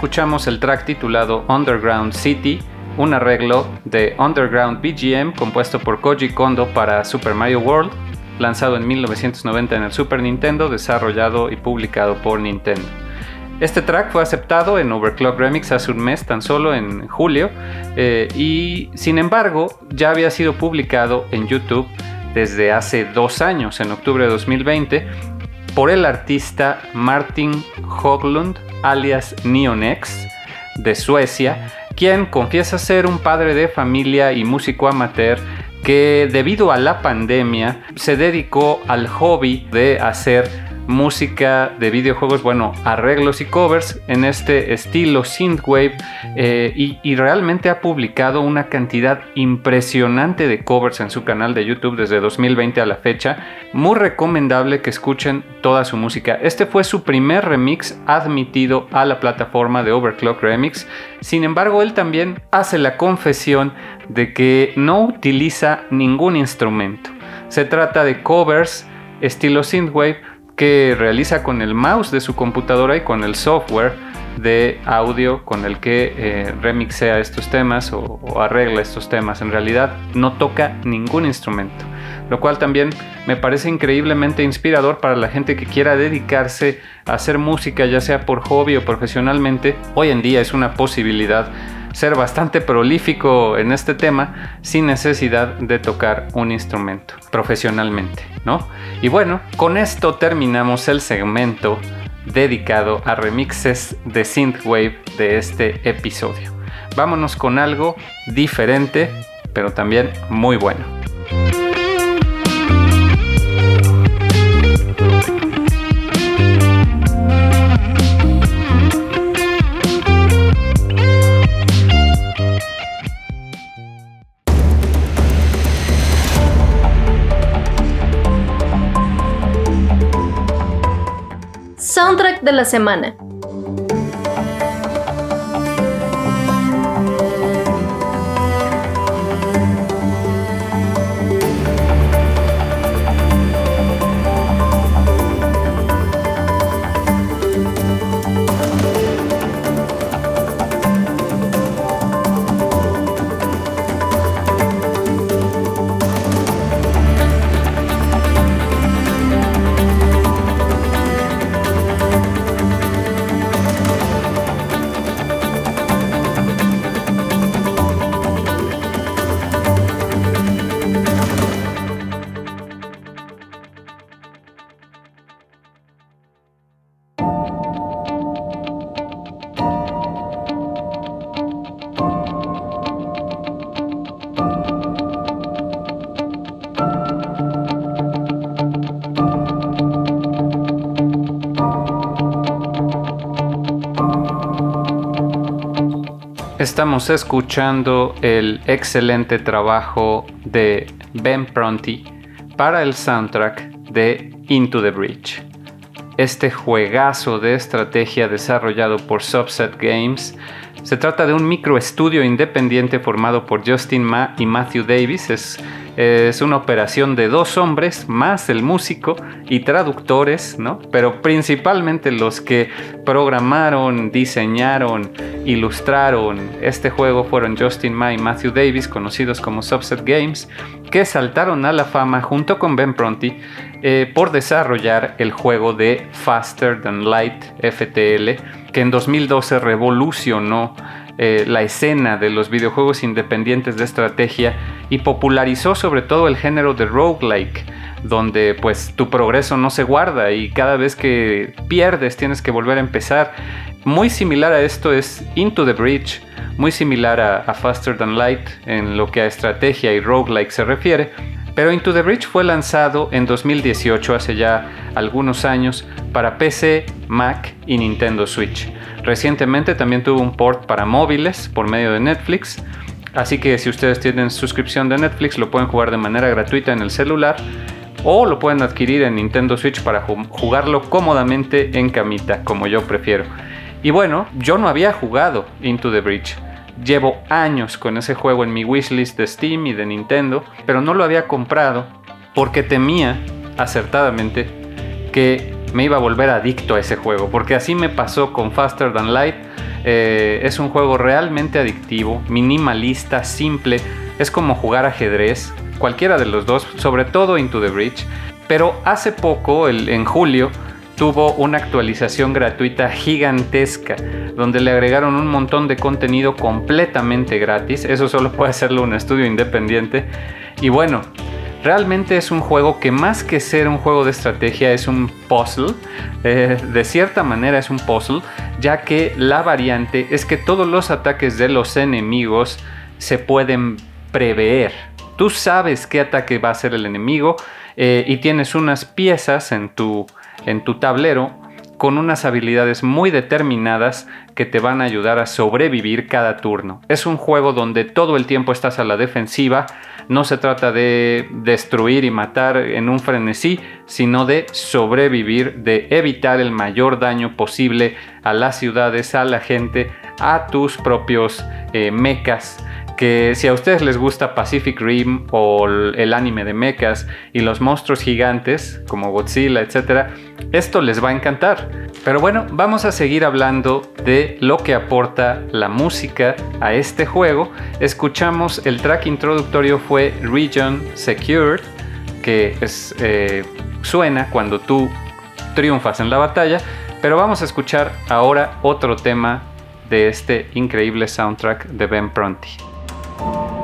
Escuchamos el track titulado Underground City, un arreglo de Underground BGM compuesto por Koji Kondo para Super Mario World, lanzado en 1990 en el Super Nintendo, desarrollado y publicado por Nintendo. Este track fue aceptado en Overclock Remix hace un mes, tan solo en julio, eh, y sin embargo ya había sido publicado en YouTube desde hace dos años, en octubre de 2020, por el artista Martin Hoglund, alias Neonex, de Suecia, quien confiesa ser un padre de familia y músico amateur que debido a la pandemia se dedicó al hobby de hacer música de videojuegos, bueno, arreglos y covers en este estilo synthwave eh, y, realmente ha publicado una cantidad impresionante de covers en su canal de YouTube desde 2020 a la fecha. Muy recomendable que escuchen toda su música. Este fue su primer remix admitido a la plataforma de Overclock Remix. Sin embargo, él también hace la confesión de que no utiliza ningún instrumento. Se trata de covers estilo synthwave que realiza con el mouse de su computadora y con el software de audio con el que eh, remixea estos temas o, arregla estos temas. En realidad no toca ningún instrumento, lo cual también me parece increíblemente inspirador para la gente que quiera dedicarse a hacer música, ya sea por hobby o profesionalmente. Hoy en día es una posibilidad ser bastante prolífico en este tema sin necesidad de tocar un instrumento profesionalmente, ¿no? Y bueno, con esto terminamos el segmento dedicado a remixes de synthwave de este episodio. Vámonos con algo diferente, pero también muy bueno.
Soundtrack de la semana.
Estamos escuchando el excelente trabajo de Ben Pronti para el soundtrack de Into the Bridge. Este juegazo de estrategia desarrollado por Subset Games se trata de un microestudio independiente formado por Justin Ma y Matthew Davis. Es una operación de dos hombres más el músico y traductores, ¿no? Pero principalmente los que programaron, diseñaron, ilustraron este juego fueron Justin Ma y Matthew Davis, conocidos como Subset Games, que saltaron a la fama junto con Ben Pronti eh, por desarrollar el juego de Faster Than Light FTL, que en 2012 revolucionó eh, la escena de los videojuegos independientes de estrategia y popularizó sobre todo el género de roguelike, donde pues tu progreso no se guarda y cada vez que pierdes tienes que volver a empezar. Muy similar a esto es Into the Bridge, muy similar a, a Faster Than Light en lo que a estrategia y roguelike se refiere, pero Into the Bridge fue lanzado en 2018, hace ya algunos años, para PC, Mac y Nintendo Switch. Recientemente también tuvo un port para móviles por medio de Netflix. Así que si ustedes tienen suscripción de Netflix lo pueden jugar de manera gratuita en el celular o lo pueden adquirir en Nintendo Switch para jugarlo cómodamente en camita, como yo prefiero. Y bueno, yo no había jugado Into the Bridge. Llevo años con ese juego en mi wishlist de Steam y de Nintendo, pero no lo había comprado porque temía acertadamente que me iba a volver adicto a ese juego, porque así me pasó con Faster Than Light. Eh, es un juego realmente adictivo, minimalista, simple. Es como jugar ajedrez, cualquiera de los dos, sobre todo Into the Bridge. Pero hace poco, en julio, tuvo una actualización gratuita gigantesca, donde le agregaron un montón de contenido completamente gratis. Eso solo puede hacerlo un estudio independiente. Y bueno, realmente es un juego que más que ser un juego de estrategia es un puzzle. Eh, de cierta manera es un puzzle, ya que la variante es que todos los ataques de los enemigos se pueden prever. Tú sabes qué ataque va a ser el enemigo eh, y tienes unas piezas en tu en tu tablero con unas habilidades muy determinadas que te van a ayudar a sobrevivir cada turno. Es un juego donde todo el tiempo estás a la defensiva, no se trata de destruir y matar en un frenesí, sino de sobrevivir, de evitar el mayor daño posible a las ciudades, a la gente, a tus propios eh, mechas que si a ustedes les gusta Pacific Rim o el anime de mechas y los monstruos gigantes como Godzilla, etc., esto les va a encantar. Pero bueno, vamos a seguir hablando de lo que aporta la música a este juego. Escuchamos el track introductorio fue Region Secured, que eh, suena cuando tú triunfas en la batalla. Pero vamos a escuchar ahora otro tema de este increíble soundtrack de Ben Pronti. thank you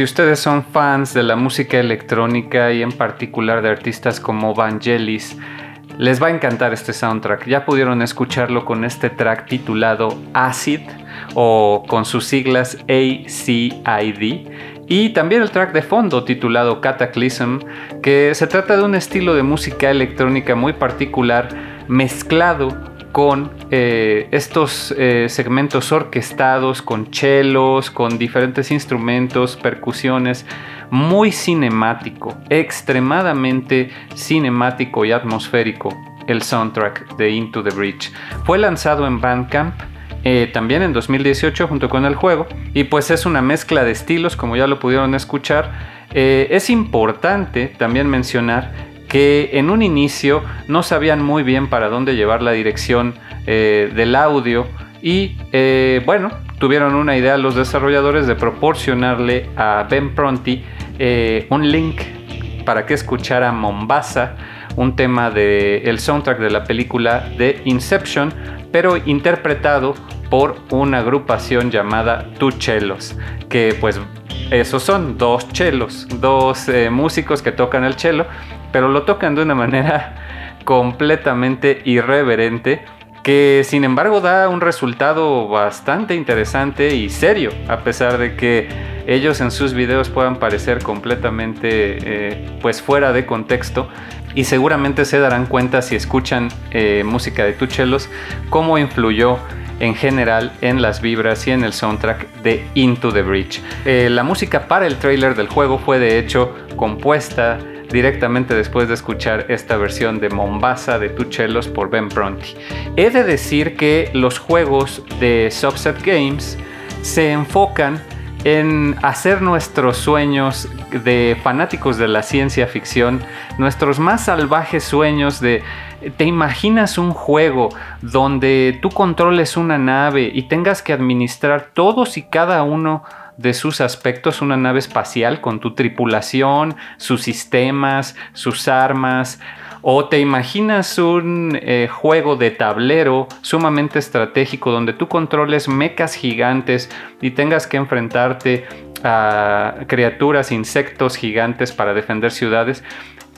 si ustedes son fans de la música electrónica y en particular de artistas como Vangelis, les va a encantar este soundtrack. Ya pudieron escucharlo con este track titulado Acid o con sus siglas ACID. Y también el track de fondo titulado Cataclysm, que se trata de un estilo de música electrónica muy particular mezclado con eh, estos eh, segmentos orquestados, con chelos, con diferentes instrumentos, percusiones, muy cinemático, extremadamente cinemático y atmosférico el soundtrack de Into the Breach. Fue lanzado en Bandcamp eh, también en 2018 junto con el juego y pues es una mezcla de estilos como ya lo pudieron escuchar. es importante también mencionar que en un inicio no sabían muy bien para dónde llevar la dirección eh, del audio y eh, bueno, tuvieron una idea los desarrolladores de proporcionarle a Ben Pronti eh, un link para que escuchara Mombasa, un tema del el soundtrack de la película de Inception, pero interpretado por una agrupación llamada Tu Chelos, que pues esos son dos chelos, dos músicos que tocan el chelo pero lo tocan de una manera completamente irreverente que sin embargo da un resultado bastante interesante y serio, a pesar de que ellos en sus videos puedan parecer completamente eh, pues fuera de contexto y seguramente se darán cuenta si escuchan eh, música de Tuchelos cómo influyó en general en las vibras y en el soundtrack de Into the Breach. Eh, la música para el trailer del juego fue de hecho compuesta directamente después de escuchar esta versión de Mombasa de Tuchelos por Ben Pronti. He de decir que los juegos de Subset Games se enfocan en hacer nuestros sueños de fanáticos de la ciencia ficción, nuestros más salvajes sueños de ¿Te imaginas un juego donde tú controles una nave y tengas que administrar todos y cada uno de sus aspectos una nave espacial con tu tripulación, sus sistemas, sus armas. O te imaginas un eh, juego de tablero sumamente estratégico donde tú controles mecas gigantes y tengas que enfrentarte a criaturas, insectos gigantes para defender ciudades.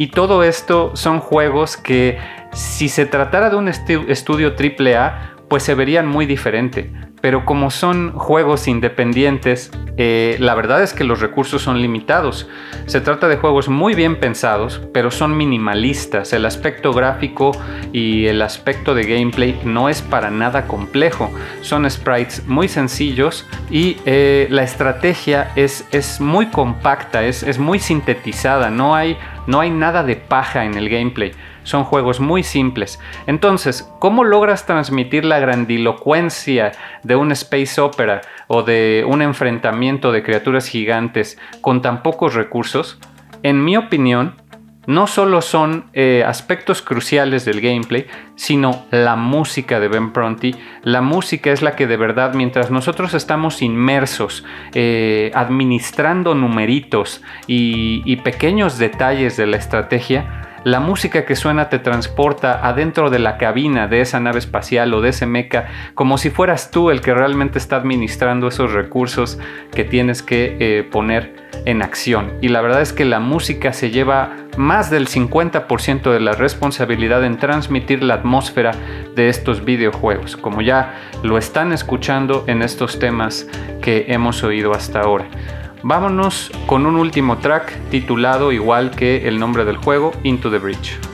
Y todo esto son juegos que si se tratara de un estudio AAA, pues se verían muy diferente pero como son juegos independientes, eh, la verdad es que los recursos son limitados. Se trata de juegos muy bien pensados, pero son minimalistas. El aspecto gráfico y el aspecto de gameplay no es para nada complejo. Son sprites muy sencillos y eh, la estrategia es, es muy compacta, es, es muy sintetizada. No hay, no hay nada de paja en el gameplay. Son juegos muy simples. Entonces, ¿cómo logras transmitir la grandilocuencia de un space opera o de un enfrentamiento de criaturas gigantes con tan pocos recursos? En mi opinión, no solo son eh, aspectos cruciales del gameplay, sino la música de Ben Pronti. La música es la que de verdad, mientras nosotros estamos inmersos, eh, administrando numeritos y pequeños detalles de la estrategia, la música que suena te transporta adentro de la cabina de esa nave espacial o de ese mecha, como si fueras tú el que realmente está administrando esos recursos que tienes que eh, poner en acción. Y la verdad es que la música se lleva más del 50% de la responsabilidad en transmitir la atmósfera de estos videojuegos, como ya lo están escuchando en estos temas que hemos oído hasta ahora. Vámonos con un último track titulado igual que el nombre del juego, Into the Bridge.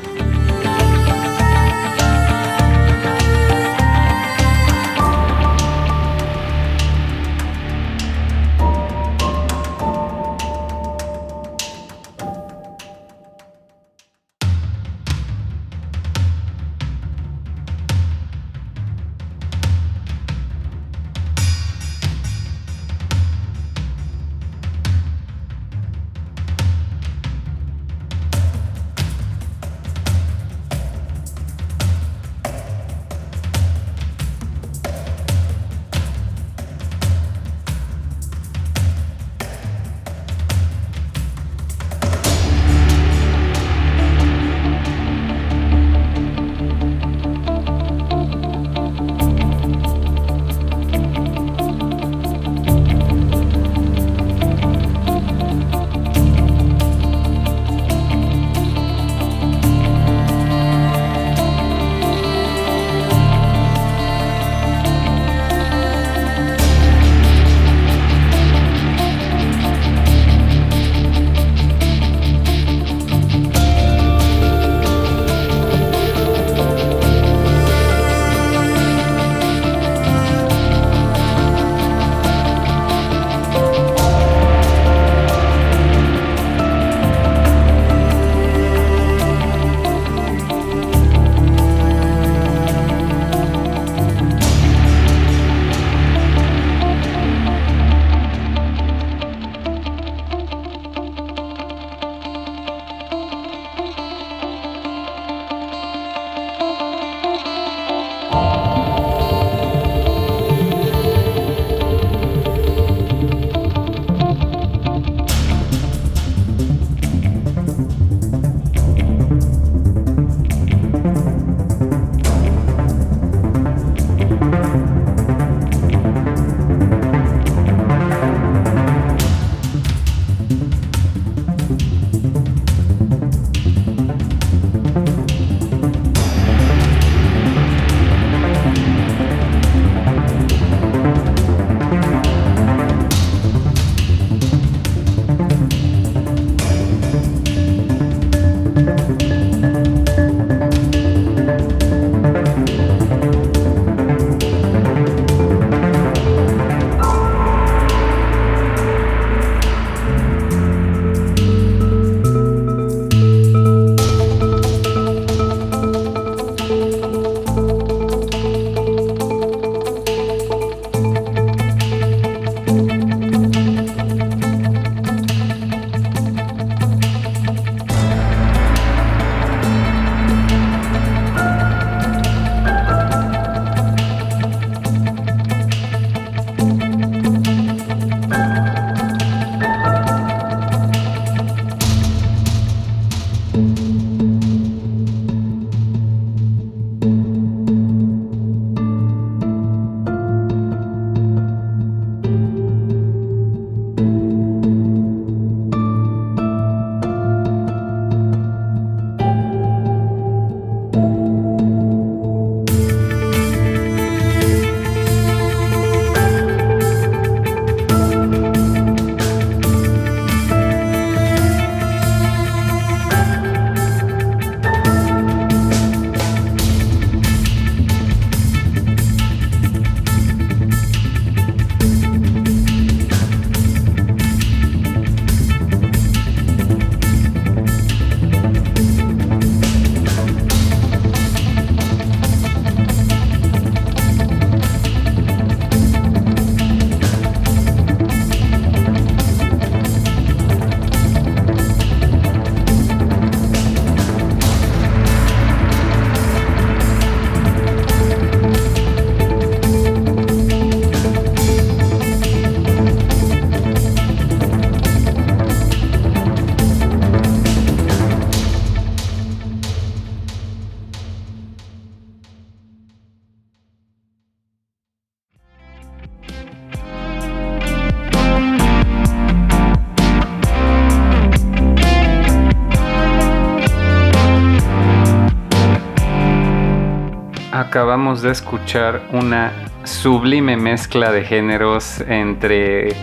Acabamos de escuchar una sublime mezcla de géneros entre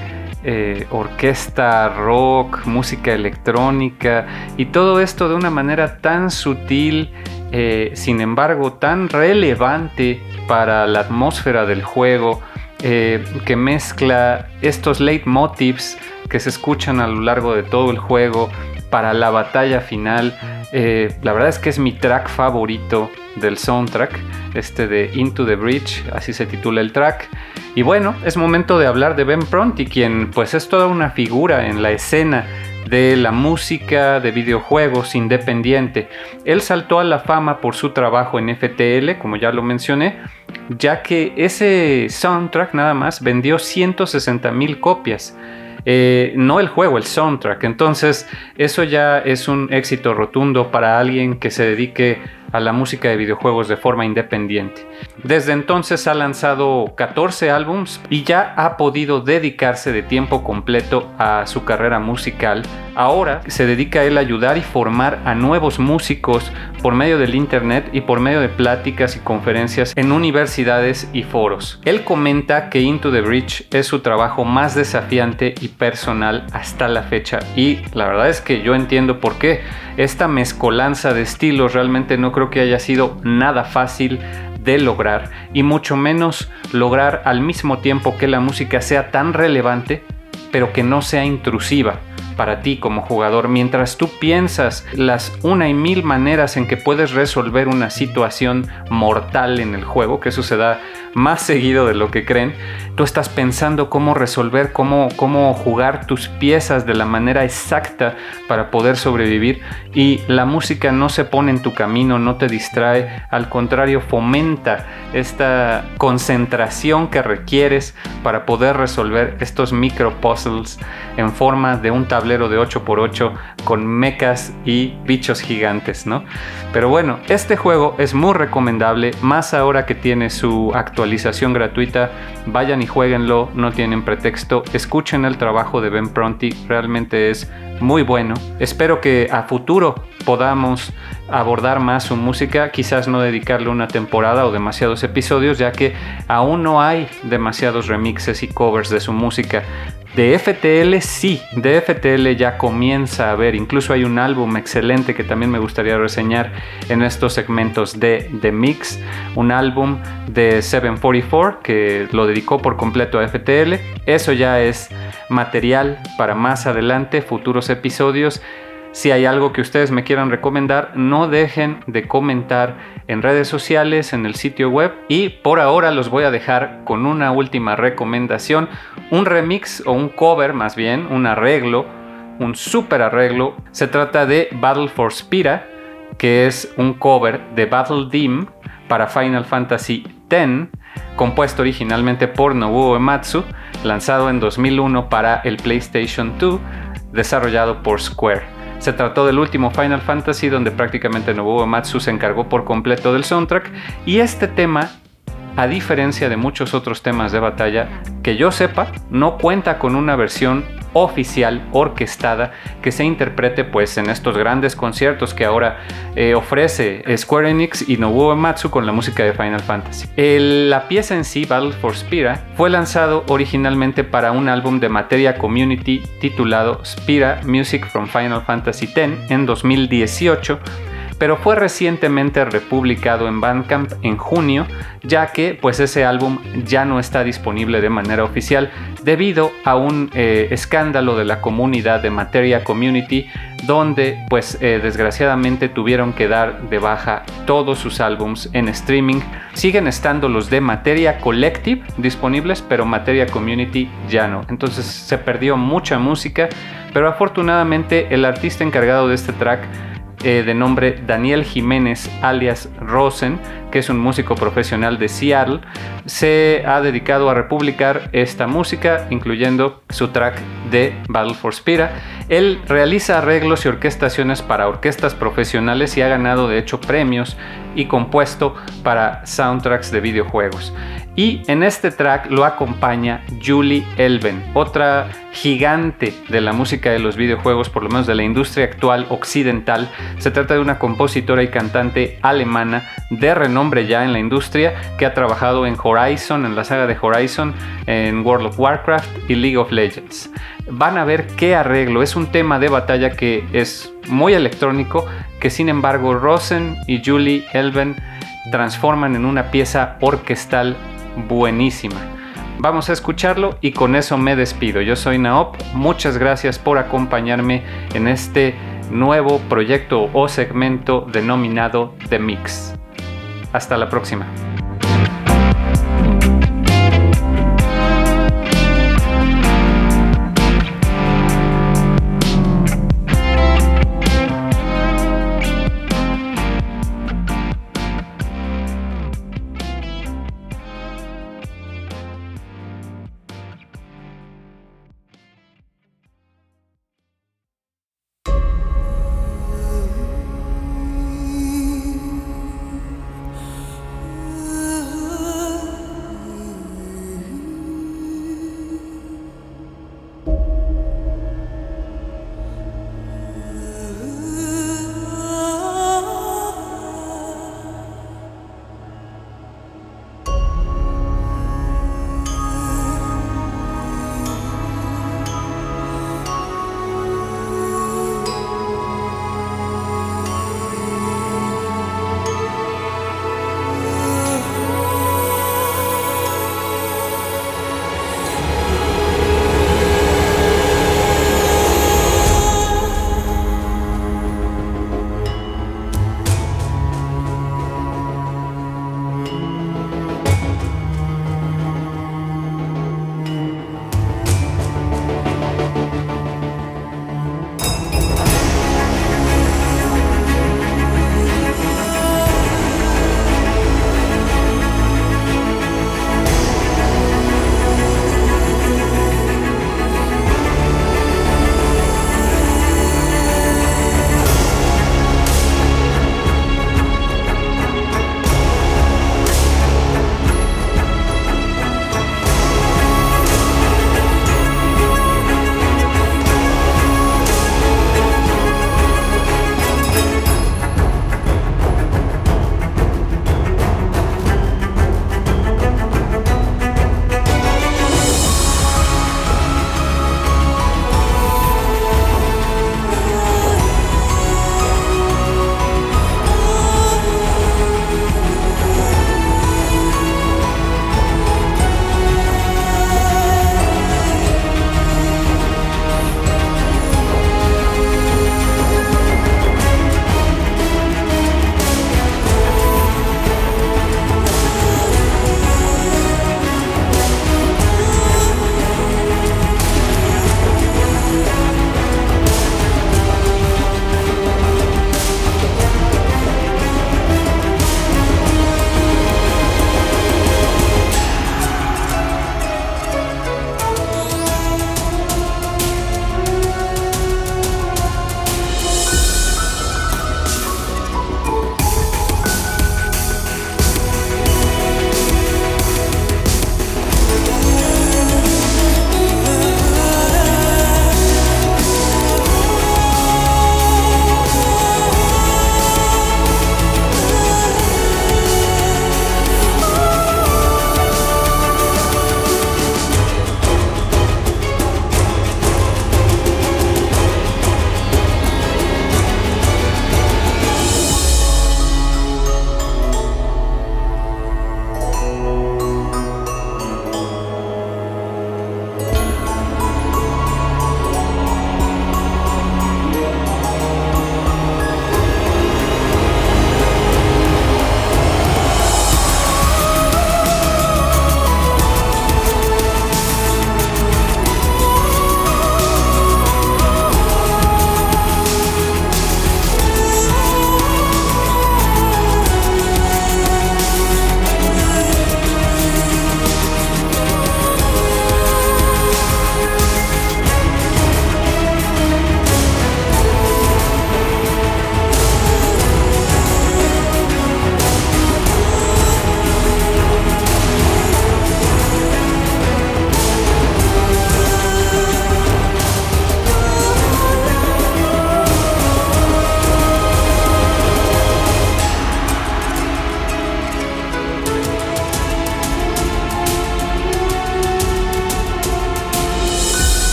eh, orquesta, rock, música electrónica y todo esto de una manera tan sutil, eh, sin embargo tan relevante para la atmósfera del juego, eh, que mezcla estos leitmotivs que se escuchan a lo largo de todo el juego para la batalla final. la verdad es que es mi track favorito del soundtrack, este de Into the Bridge, así se titula el track. Y bueno, es momento de hablar de Ben Pronti, quien pues es toda una figura en la escena de la música de videojuegos independiente. Él saltó a la fama por su trabajo en FTL, como ya lo mencioné, ya que ese soundtrack nada más vendió 160 mil copias. Eh, no el juego, el soundtrack. Entonces, eso ya es un éxito rotundo para alguien que se dedique a la música de videojuegos de forma independiente. Desde entonces ha lanzado 14 álbums y ya ha podido dedicarse de tiempo completo a su carrera musical. Ahora se dedica a él a ayudar y formar a nuevos músicos por medio del internet y por medio de pláticas y conferencias en universidades y foros. Él comenta que Into the Bridge es su trabajo más desafiante y personal hasta la fecha y la verdad es que yo entiendo por qué esta mezcolanza de estilos realmente no creo que haya sido nada fácil de lograr y mucho menos lograr al mismo tiempo que la música sea tan relevante pero que no sea intrusiva para ti como jugador. Mientras tú piensas las una y mil maneras en que puedes resolver una situación mortal en el juego, que eso se da más seguido de lo que creen, tú estás pensando cómo resolver, cómo, cómo jugar tus piezas de la manera exacta para poder sobrevivir y la música no se pone en tu camino, no te distrae, al contrario fomenta esta concentración que requieres para poder resolver estos micro puzzles en forma de un tablero de 8x8 con mechas y bichos gigantes, ¿no? Pero bueno, este juego es muy recomendable, más ahora que tiene su actualización gratuita. Vayan y jueguenlo, no tienen pretexto. Escuchen el trabajo de Ben Pronti, realmente es muy bueno. Espero que a futuro podamos abordar más su música, quizás no dedicarle una temporada o demasiados episodios, ya que aún no hay demasiados remixes y covers de su música De FTL sí, de FTL ya comienza a haber, incluso hay un álbum excelente que también me gustaría reseñar en estos segmentos de, The Mix, un álbum de 744 que lo dedicó por completo a FTL. Eso ya es material para más adelante, futuros episodios. Si hay algo que ustedes me quieran recomendar, no dejen de comentar en redes sociales, en el sitio web. Y por ahora los voy a dejar con una última recomendación. Un remix o un cover más bien, un arreglo, un super arreglo. Se trata de Battle for Spira, que es un cover de Battle Dim para Final Fantasy X, compuesto originalmente por Nobuo Ematsu, lanzado en 2001 para el PlayStation 2, desarrollado por Square. Se trató del último Final Fantasy donde prácticamente Nobuo Matsu se encargó por completo del soundtrack. Y este tema a diferencia de muchos otros temas de batalla, que yo sepa, no cuenta con una versión oficial, orquestada, que se interprete pues en estos grandes conciertos que ahora eh, ofrece Square Enix y Nobuo Ematsu con la música de Final Fantasy. la pieza en sí, Battle for Spira, fue lanzado originalmente para un álbum de materia community titulado Spira Music from Final Fantasy X en 2018 pero fue recientemente republicado en Bandcamp en junio, ya que pues ese álbum ya no está disponible de manera oficial debido a un eh, escándalo de la comunidad de Materia Community donde pues eh, desgraciadamente tuvieron que dar de baja todos sus álbums en streaming. Siguen estando los de Materia Collective disponibles, pero Materia Community ya no. Entonces se perdió mucha música, pero afortunadamente el artista encargado de este track eh, de nombre Daniel Jiménez alias Rosen, es un músico profesional de Seattle, se ha dedicado a republicar esta música, incluyendo su track de Battle for Spira. Él realiza arreglos y orquestaciones para orquestas profesionales y ha ganado de hecho premios y compuesto para soundtracks de videojuegos. Y en este track lo acompaña Julie Elven, otra gigante de la música de los videojuegos, por lo menos de la industria actual occidental. Se trata de una compositora y cantante alemana de renombre ya en la industria que ha trabajado en Horizon, en la saga de Horizon, en World of Warcraft y League of Legends. Van a ver qué arreglo, es un tema de batalla que es muy electrónico, que sin embargo Rosen y Julie Elven transforman en una pieza orquestal buenísima. Vamos a escucharlo y con eso me despido. Yo soy Naop, muchas gracias por acompañarme en este nuevo proyecto o segmento denominado The Mix. Hasta la próxima.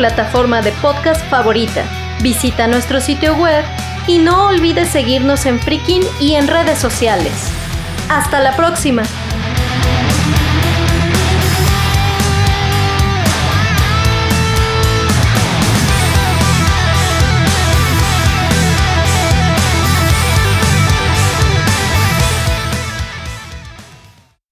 Plataforma de podcast favorita, visita nuestro sitio web y no olvides seguirnos en Freaking y en redes sociales. ¡Hasta la próxima!